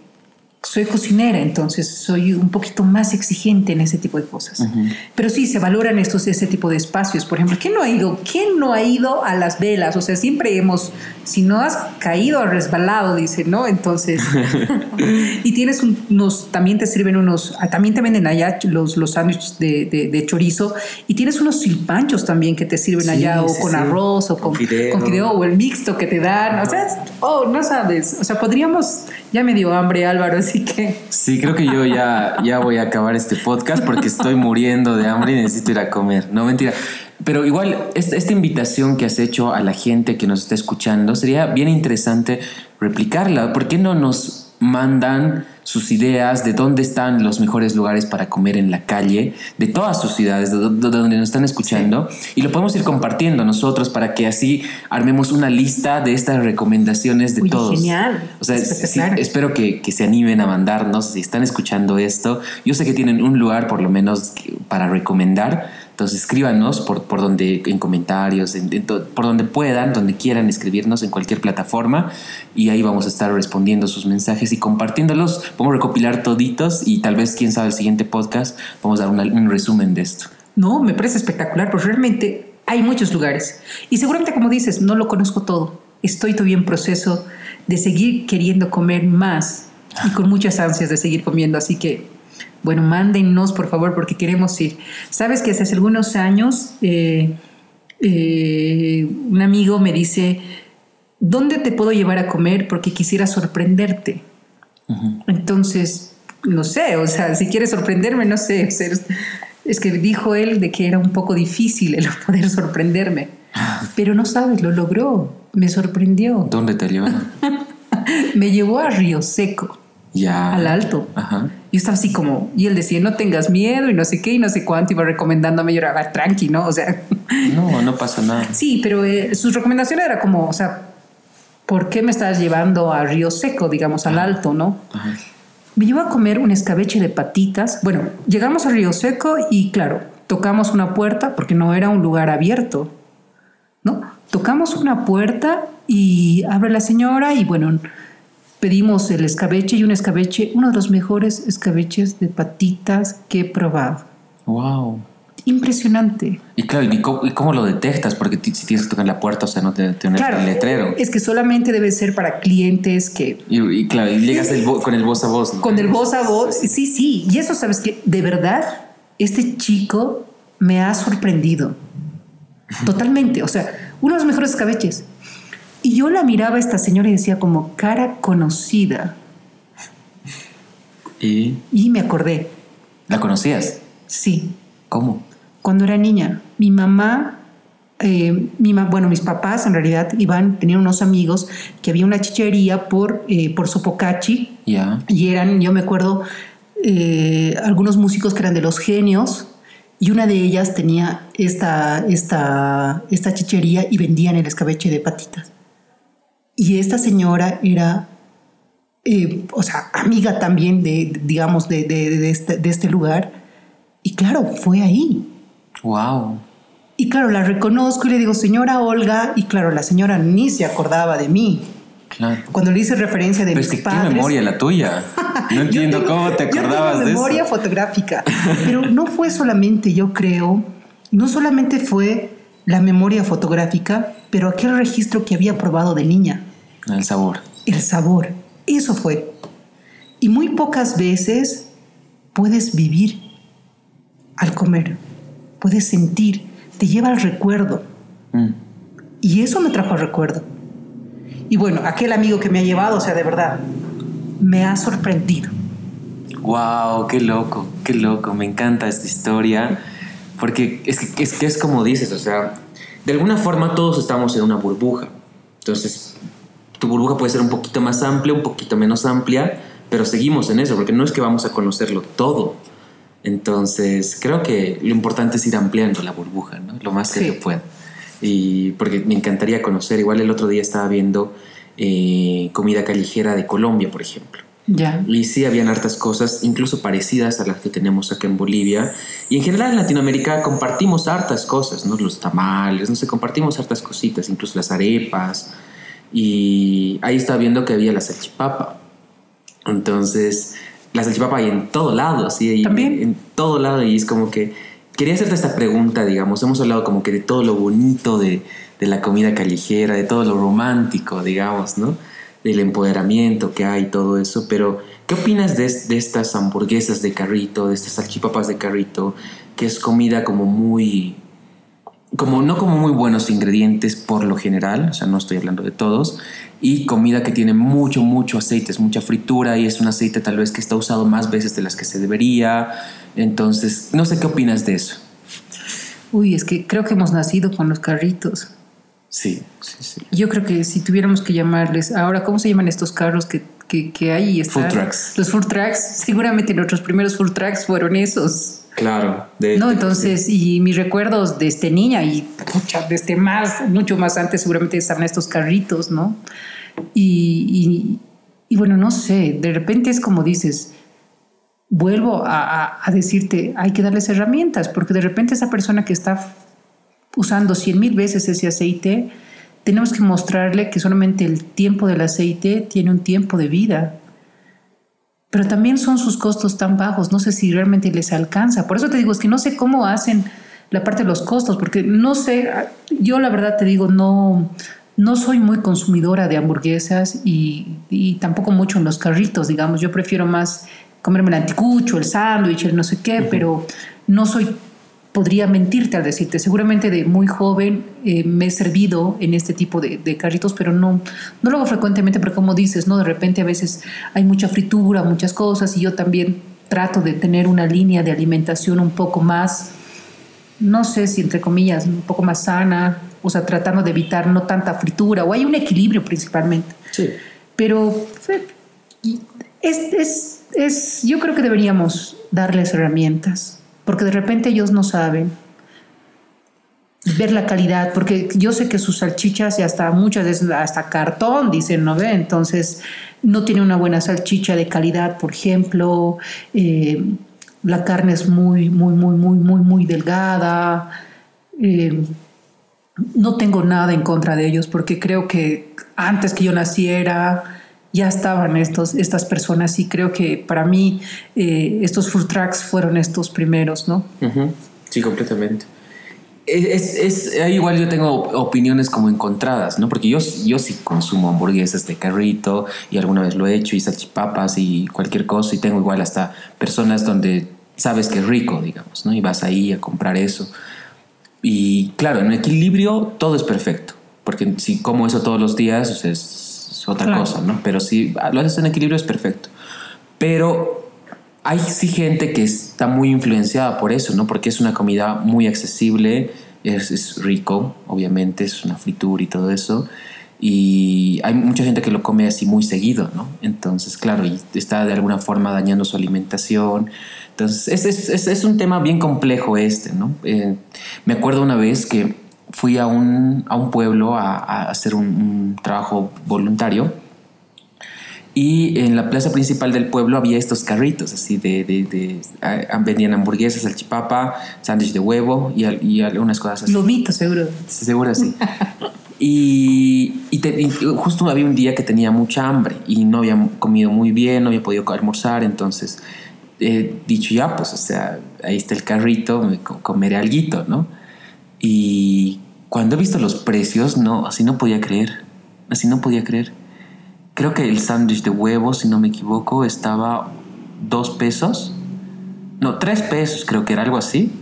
soy cocinera, entonces soy un poquito más exigente en ese tipo de cosas. Pero sí, se valoran estos, ese tipo de espacios. Por ejemplo, ¿quién no ha ido? ¿Quién no ha ido a las velas? O sea, siempre hemos, si no has caído, resbalado, dice, ¿no? Entonces, y tienes unos, también te sirven unos, ah, también te venden allá los, los sándwiches de, de, chorizo, y tienes unos silpanchos también que te sirven allá, o con arroz, o con, con fideo. o el mixto que te dan. O sea, oh, no sabes. O sea, podríamos, ya me dio hambre Álvaro, así que... Sí, creo que yo ya, ya voy a acabar este podcast porque estoy muriendo de hambre y necesito ir a comer. No, mentira. Pero igual, esta, esta invitación que has hecho a la gente que nos está escuchando, sería bien interesante replicarla. ¿Por qué no nos mandan sus ideas de dónde están los mejores lugares para comer en la calle, de todas sus ciudades, de, donde nos están escuchando, y lo podemos ir compartiendo nosotros para que así armemos una lista de estas recomendaciones de todos. Genial. O sea, espero que, que, se animen a mandarnos si están escuchando esto. Yo sé que tienen un lugar por lo menos para recomendar entonces escríbanos por, por donde, en comentarios, por donde puedan, donde quieran escribirnos en cualquier plataforma y ahí vamos a estar respondiendo sus mensajes y compartiéndolos. Vamos a recopilar toditos y tal vez, quién sabe, el siguiente podcast vamos a dar un resumen de esto. No, me parece espectacular, porque realmente hay muchos lugares y seguramente como dices, no lo conozco todo. Estoy todavía en proceso de seguir queriendo comer más y con muchas ansias de seguir comiendo, así que bueno, mándennos por favor porque queremos ir. Sabes que hace algunos años eh, eh, un amigo me dice, ¿dónde te puedo llevar a comer? Porque quisiera sorprenderte. Entonces, no sé, o sea, si quieres sorprenderme, no sé. Es que dijo él de que era un poco difícil el poder sorprenderme. Pero no sabes, lo logró. Me sorprendió. ¿Dónde te llevó? me llevó a Río Seco. Ya. Al alto. Ajá. Y estaba así como, y él decía, no tengas miedo y no sé qué y no sé cuánto, iba recomendándome, yo era, tranqui, ¿no? O sea. No, no pasa nada. Sí, pero eh, sus recomendaciones era como, o sea, ¿por qué me estás llevando a Río Seco, digamos, al alto, ¿no? Me llevó a comer un escabeche de patitas. Bueno, llegamos a Río Seco y claro, tocamos una puerta porque no era un lugar abierto, ¿no? Tocamos una puerta y abre la señora y bueno, pedimos el escabeche y un escabeche, uno de los mejores escabeches de patitas que he probado. ¡Wow! Impresionante. Y claro, ¿y cómo, lo detectas? Porque si tienes que tocar la puerta, o sea, no te tiene el letrero. Es que solamente debe ser para clientes que. Y, claro, y llegas con el voz a voz. Con el voz a voz, sí, sí. Y eso, sabes que de verdad, este chico me ha sorprendido. Totalmente. O sea, uno de los mejores escabeches. Y yo la miraba a esta señora y decía como cara conocida. ¿Y? Y me acordé. ¿La conocías? Sí. ¿Cómo? Cuando era niña. Mi mamá, eh, mi bueno, mis papás en realidad iban, tenían unos amigos que había una chichería por, eh, por Sopocachi. Ya. Y eran, yo me acuerdo, eh, algunos músicos que eran de los genios. Y una de ellas tenía esta, esta, esta chichería y vendían el escabeche de patitas. Y esta señora era, eh, o sea, amiga también de, digamos, de, de, este, de, este, lugar. Y claro, fue ahí. Wow. Y claro, la reconozco y le digo, señora Olga, y claro, la señora ni se acordaba de mí. Claro. Cuando le hice referencia de Pero es que qué memoria la tuya. No entiendo cómo te acordabas de memoria fotográfica. Pero no fue solamente, yo creo, no solamente fue la memoria fotográfica, pero aquel registro que había probado de niña. El sabor. El sabor. Eso fue. Y muy pocas veces puedes vivir al comer, puedes sentir, te lleva al recuerdo. Mm. Y eso me trajo al recuerdo. Y bueno, aquel amigo que me ha llevado, o sea, de verdad, me ha sorprendido. ¡Wow! ¡Qué loco! ¡Qué loco! Me encanta esta historia. Porque es que, es que es como dices, o sea, de alguna forma todos estamos en una burbuja. Entonces, tu burbuja puede ser un poquito más amplia, un poquito menos amplia, pero seguimos en eso, porque no es que vamos a conocerlo todo. Entonces, creo que lo importante es ir ampliando la burbuja, ¿no? Lo más que se pueda. Y porque me encantaría conocer, igual el otro día estaba viendo eh, comida callejera de Colombia, por ejemplo. Ya. Y sí, habían hartas cosas, incluso parecidas a las que tenemos acá en Bolivia. Y en general en Latinoamérica compartimos hartas cosas, ¿no? Los tamales, no sé, compartimos hartas cositas, incluso las arepas, y ahí estaba viendo que había la salchipapa. Entonces, la salchipapa hay en todo lado, así, ¿También? En, todo lado, y es como que quería hacerte esta pregunta, digamos, hemos hablado como que de todo lo bonito de, de la comida callejera, de todo lo romántico, digamos, ¿no? Del empoderamiento que hay, todo eso, pero ¿qué opinas de, de estas hamburguesas de carrito, de estas salchipapas de carrito, que es comida como muy como no como muy buenos ingredientes por lo general, o sea, no estoy hablando de todos, y comida que tiene mucho, mucho aceite, es mucha fritura y es un aceite tal vez que está usado más veces de las que se debería. Entonces, no sé qué opinas de eso. Uy, es que creo que hemos nacido con los carritos. Sí, sí, sí. Yo creo que si tuviéramos que llamarles, ahora, ¿cómo se llaman estos carros que, que, que hay? Food trucks. Los food trucks, seguramente nuestros primeros food trucks fueron esos. Claro. De, no, entonces, y mis recuerdos de este niña y pucha, desde más, mucho más antes seguramente estaban estos carritos, ¿no? Y, y, bueno, no sé, de repente es como dices, vuelvo a, a, decirte, hay que darles herramientas, porque de repente esa persona que está usando cien mil veces ese aceite, tenemos que mostrarle que solamente el tiempo del aceite tiene un tiempo de vida pero también son sus costos tan bajos, no sé si realmente les alcanza. Por eso te digo, es que no sé cómo hacen la parte de los costos, porque no sé, yo la verdad te digo, no, no soy muy consumidora de hamburguesas y, y tampoco mucho en los carritos, digamos, yo prefiero más comerme el anticucho, el sándwich, el no sé qué, pero no soy podría mentirte al decirte. Seguramente de muy joven eh, me he servido en este tipo de, carritos, pero no, no lo hago frecuentemente, pero como dices, ¿no? De repente a veces hay mucha fritura, muchas cosas, y yo también trato de tener una línea de alimentación un poco más, no sé si entre comillas, un poco más sana, o sea, tratando de evitar no tanta fritura, o hay un equilibrio principalmente. Sí. Pero es, es, es, yo creo que deberíamos darles herramientas porque de repente ellos no saben ver la calidad, porque yo sé que sus salchichas y hasta muchas veces hasta cartón dicen, ¿no ve? Entonces no tiene una buena salchicha de calidad, por ejemplo, eh, la carne es muy, muy, muy, muy, muy, muy delgada. Eh, no tengo nada en contra de ellos porque creo que antes que yo naciera, ya estaban estos, estas personas y creo que para mí eh, estos food trucks fueron estos primeros, ¿no? Sí, completamente. Es, es, igual yo tengo opiniones como encontradas, ¿no? Porque yo, yo sí consumo hamburguesas de carrito y alguna vez lo he hecho y salchipapas y cualquier cosa y tengo igual hasta personas donde sabes que es rico, digamos, ¿no? Y vas ahí a comprar eso. Y claro, en equilibrio todo es perfecto, porque si como eso todos los días, pues es otra cosa, ¿no? Pero si lo haces en equilibrio es perfecto. Pero hay sí gente que está muy influenciada por eso, ¿no? Porque es una comida muy accesible, es, es rico, obviamente, es una fritura y todo eso. Y hay mucha gente que lo come así muy seguido, ¿no? Entonces, claro, y está de alguna forma dañando su alimentación. Entonces, es, es, es un tema bien complejo este, ¿no? Eh, me acuerdo una vez que fui a un, a un pueblo a, hacer un, trabajo voluntario y en la plaza principal del pueblo había estos carritos así de, de, vendían hamburguesas, salchipapa, sándwich de huevo y, y, algunas cosas así. Lomito, seguro. Seguro, sí. y, y, justo había un día que tenía mucha hambre y no había comido muy bien, no había podido almorzar, entonces he dicho ya, pues, o sea, ahí está el carrito, me comeré algo, ¿no? Y cuando he visto los precios, no, así no podía creer. Así no podía creer. Creo que el sándwich de huevo, si no me equivoco, estaba dos pesos. No, tres pesos creo que era algo así.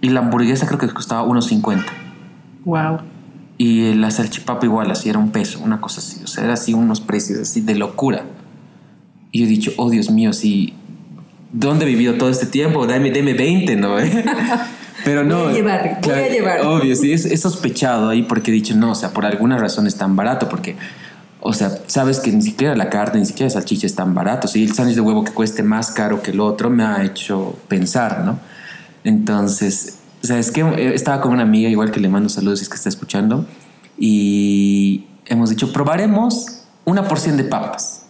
Y la hamburguesa creo que costaba unos cincuenta. Wow. Y la salchipapa igual, así era un peso, una cosa así. O sea, era así unos precios así de locura. Y yo he dicho, oh Dios mío, si... ¿Dónde he vivido todo este tiempo? Dame, deme 20, ¿no? Pero no. Voy a llevar, voy a llevar. Obvio, sí, es, sospechado ahí porque he dicho, no, o sea, por alguna razón es tan barato, porque, o sea, sabes que ni siquiera la carne, ni siquiera la salchicha es tan barato. Si el sándwich de huevo que cueste más caro que el otro me ha hecho pensar, ¿no? Entonces, o sea, es que eh, estaba con una amiga, igual que le mando saludos si es que está escuchando, y hemos dicho, probaremos una porción de papas.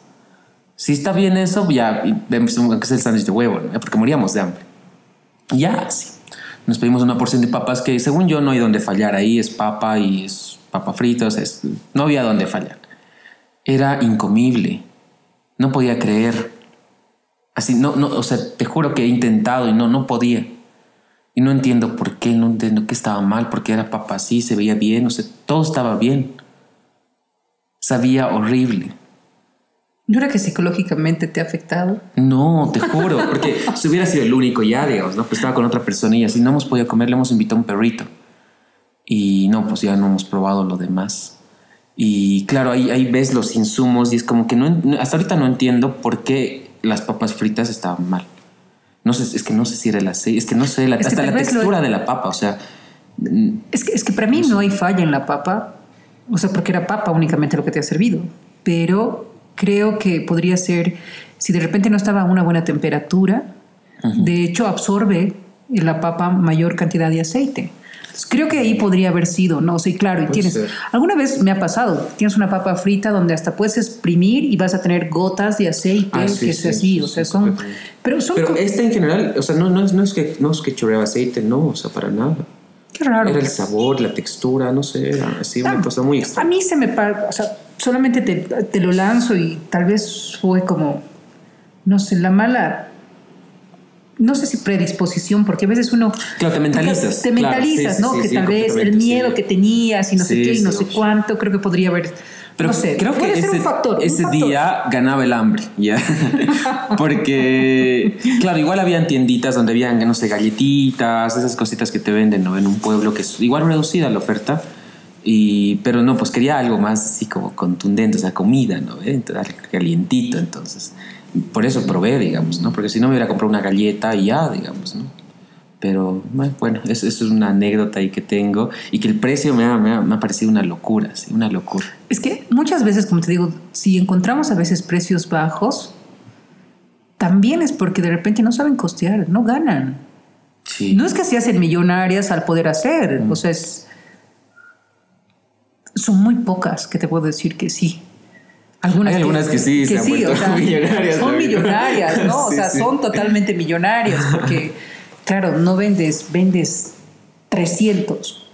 Si está bien eso, ya vemos que es el sándwich de huevo, ¿no? porque moríamos de hambre. Ya, sí nos pedimos una porción de papas que según yo no hay donde fallar. Ahí es papa y es papa fritos, es, no había donde fallar. Era incomible. No podía creer Así, no, no, o sea, te juro que he intentado y no, no podía. Y no entiendo por qué, no entiendo qué estaba mal, porque era papa así, se veía bien, o sea, todo estaba bien. Sabía horrible. ¿No era que psicológicamente te ha afectado? No, te juro, porque si hubiera sido el único ya, digamos, ¿no? Pues estaba con otra persona y así no hemos podido comer, le hemos invitado a un perrito. Y no, pues ya no hemos probado lo demás. Y claro, ahí, ahí ves los insumos y es como que no, hasta ahorita no entiendo por qué las papas fritas estaban mal. No sé, es que no sé si era el aceite, es que no sé, la, hasta la textura de la papa, o sea... Es que, es que para mí no, hay falla en la papa, o sea, porque era papa únicamente lo que te ha servido, pero creo que podría ser, si de repente no estaba a una buena temperatura, de hecho absorbe la papa mayor cantidad de aceite. Creo que ahí podría haber sido, ¿no? Sí, claro, y tienes. Alguna vez me ha pasado, tienes una papa frita donde hasta puedes exprimir y vas a tener gotas de aceite, ah, que es así, o sea, son. Pero, son pero este en general, o sea, no, no, es, no, es que, no es que chorreaba aceite, no, o sea, para nada. Qué raro. Era el sabor, la textura, no sé, era así una ah, cosa muy extraña. A mí se me. O sea, solamente te, te lo lanzo y tal vez fue como. No sé, la mala no sé si predisposición, porque a veces uno... Claro, te mentalizas. Te mentalizas, ¿no? que tal vez el miedo que tenías y no sé qué y no sé cuánto, creo que podría haber... Pero no sé, creo que ese, factor, ese día ganaba el hambre, ¿ya? Porque, claro, igual habían tienditas donde habían, no sé, galletitas, esas cositas que te venden, ¿no? En un pueblo que es igual reducida la oferta. Y, pero no, pues quería algo más así como contundente, o sea, comida, ¿no? Calientito, entonces por eso probé, digamos, ¿no? Porque si no me hubiera comprado una galleta y ya, digamos, ¿no? Pero bueno, eso, es una anécdota ahí que tengo y que el precio me ha, me ha, parecido una locura, sí, una locura. Es que muchas veces, como te digo, si encontramos a veces precios bajos, también es porque de repente no saben costear, no ganan. Sí. No es que se hacen millonarias al poder hacer, mm. o sea, es, son muy pocas que te puedo decir que sí. Algunas, Hay algunas que, sí, se sí, o sea, millonarias. Son millonarias, ¿no? o sea, son totalmente millonarias porque, claro, no vendes, vendes 300,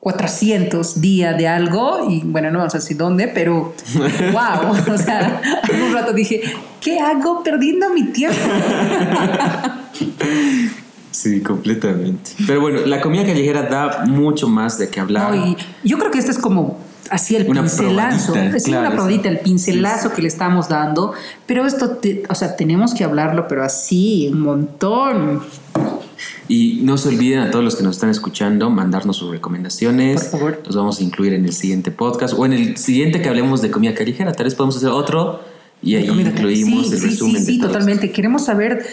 400 días de algo y bueno, no vamos a decir dónde, pero wow, o sea, un rato dije, ¿qué hago perdiendo mi tiempo? Sí, completamente. Pero bueno, la comida callejera da mucho más de qué hablar. No, y yo creo que esto es como así el pincelazo, es una probadita, el pincelazo que le estamos dando, pero esto, o sea, tenemos que hablarlo, pero así, un montón. Y no se olviden a todos los que nos están escuchando mandarnos sus recomendaciones. Por favor. Los vamos a incluir en el siguiente podcast o en el siguiente que hablemos de comida callejera. Tal vez podemos hacer otro y ahí incluimos el resumen. Sí, sí, totalmente. Queremos saber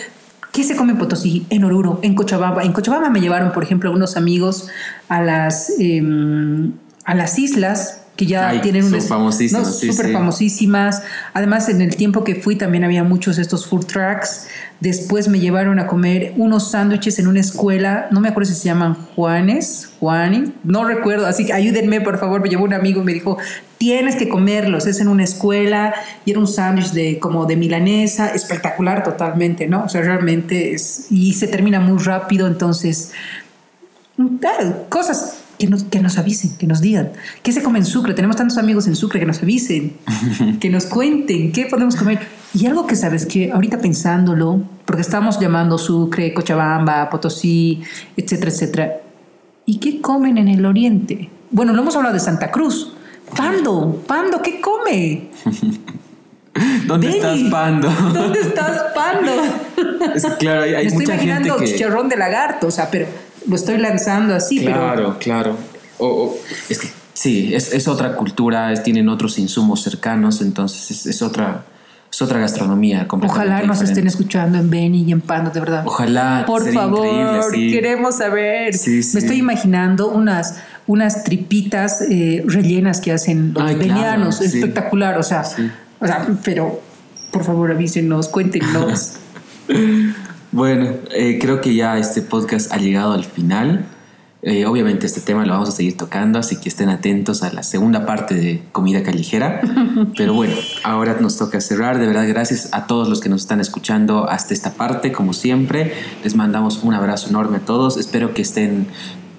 ¿Qué se come en Potosí, en Oruro, en Cochabamba? En Cochabamba me llevaron, por ejemplo, unos amigos a las, em, a las islas que ya tienen un famosísimas, súper famosísimas. Además, en el tiempo que fui también había muchos de estos food trucks. Después me llevaron a comer unos sándwiches en una escuela, no me acuerdo si se llaman Juanes, Juani, no recuerdo, así que ayúdenme por favor, me llevó un amigo y me dijo, tienes que comerlos, es en una escuela y era un sándwich de como de milanesa, espectacular totalmente, ¿no? O sea, realmente es, y se termina muy rápido, entonces, claro, cosas que nos, que nos avisen, que nos digan. ¿Qué se come en Sucre? Tenemos tantos amigos en Sucre que nos avisen, que nos cuenten qué podemos comer. Y algo que sabes que ahorita pensándolo, porque estamos llamando Sucre, Cochabamba, Potosí, etcétera, etcétera. ¿Y qué comen en el oriente? Bueno, lo hemos hablado de Santa Cruz. Pando, Pando, ¿qué come? ¿Dónde estás, Pando? ¿Dónde estás, Pando? Es, claro, hay, hay Me estoy imaginando chicharrón de lagarto, o sea, pero lo estoy lanzando así, claro, Claro, claro. es que sí, es, es, otra cultura, tienen otros insumos cercanos, entonces es, otra... Es otra gastronomía Ojalá nos estén escuchando en Beni y en Pando, de verdad. Ojalá. Por favor, queremos saber. Me estoy imaginando unas, unas tripitas eh, rellenas que hacen los venianos. Espectacular, o sea, o sea, pero por favor avísenos, cuéntenos. Bueno, eh, creo que ya este podcast ha llegado al final. Eh, obviamente este tema lo vamos a seguir tocando, así que estén atentos a la segunda parte de comida callejera. Pero bueno, ahora nos toca cerrar. De verdad, gracias a todos los que nos están escuchando hasta esta parte, como siempre. Les mandamos un abrazo enorme a todos. Espero que estén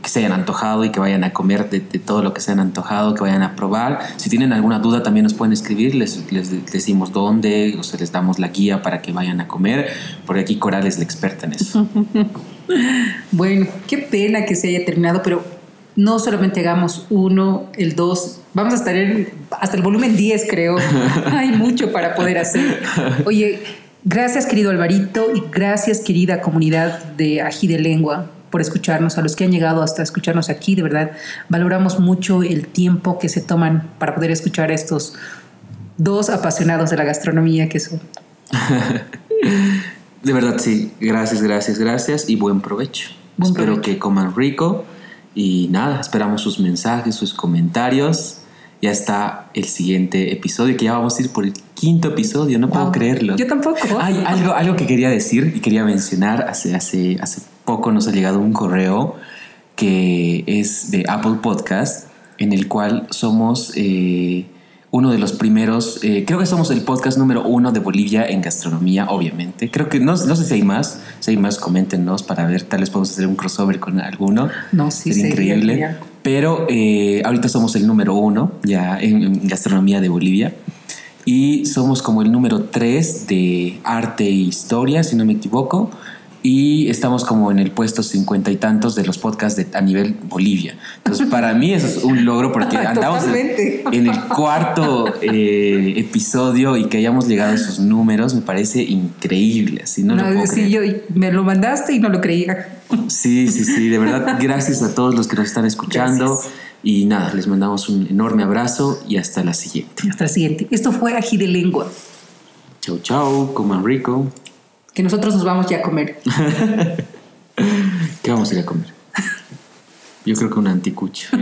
que se hayan antojado y que vayan a comer de, todo lo que se han antojado, que vayan a probar. Si tienen alguna duda también nos pueden escribir, les, les decimos dónde, o sea, les damos la guía para que vayan a comer, porque aquí Coral es la experta en eso. bueno, qué pena que se haya terminado, pero no solamente hagamos uno, el dos, vamos a estar en, hasta el volumen 10 creo. Hay mucho para poder hacer. Oye, gracias querido Alvarito y gracias querida comunidad de Ají de Lengua por escucharnos, a los que han llegado hasta escucharnos aquí, de verdad, valoramos mucho el tiempo que se toman para poder escuchar a estos dos apasionados de la gastronomía que son. de verdad, sí, gracias, gracias, gracias y buen provecho. Espero que coman rico y nada, esperamos sus mensajes, sus comentarios. Ya está el siguiente episodio, que ya vamos a ir por el quinto episodio, no puedo creerlo. Yo tampoco. Hay algo, algo que quería decir y quería mencionar hace, hace, hace poco nos ha llegado un correo que es de Apple Podcast, en el cual somos eh, uno de los primeros, eh, creo que somos el podcast número uno de Bolivia en gastronomía, obviamente. Creo que no, no sé si hay más, si hay más, coméntenos para ver, tal vez podemos hacer un crossover con alguno. No, sí, Sería increíble. Pero eh, ahorita somos el número uno ya en, gastronomía de Bolivia y somos como el número tres de arte e historia, si no me equivoco y estamos como en el puesto cincuenta y tantos de los podcasts de, a nivel Bolivia. Entonces, para mí eso es un logro porque andamos en, el cuarto eh, episodio y que hayamos llegado a esos números me parece increíble. Así no, lo puedo sí, yo me lo mandaste y no lo creía. Sí, sí, sí, de verdad, gracias a todos los que nos están escuchando. Y nada, les mandamos un enorme abrazo y hasta la siguiente. Hasta la siguiente. Esto fue Ají de Lengua. Chau, chau, coman rico que nosotros nos vamos ya a comer. ¿Qué vamos a ir a comer? Yo creo que un anticucho.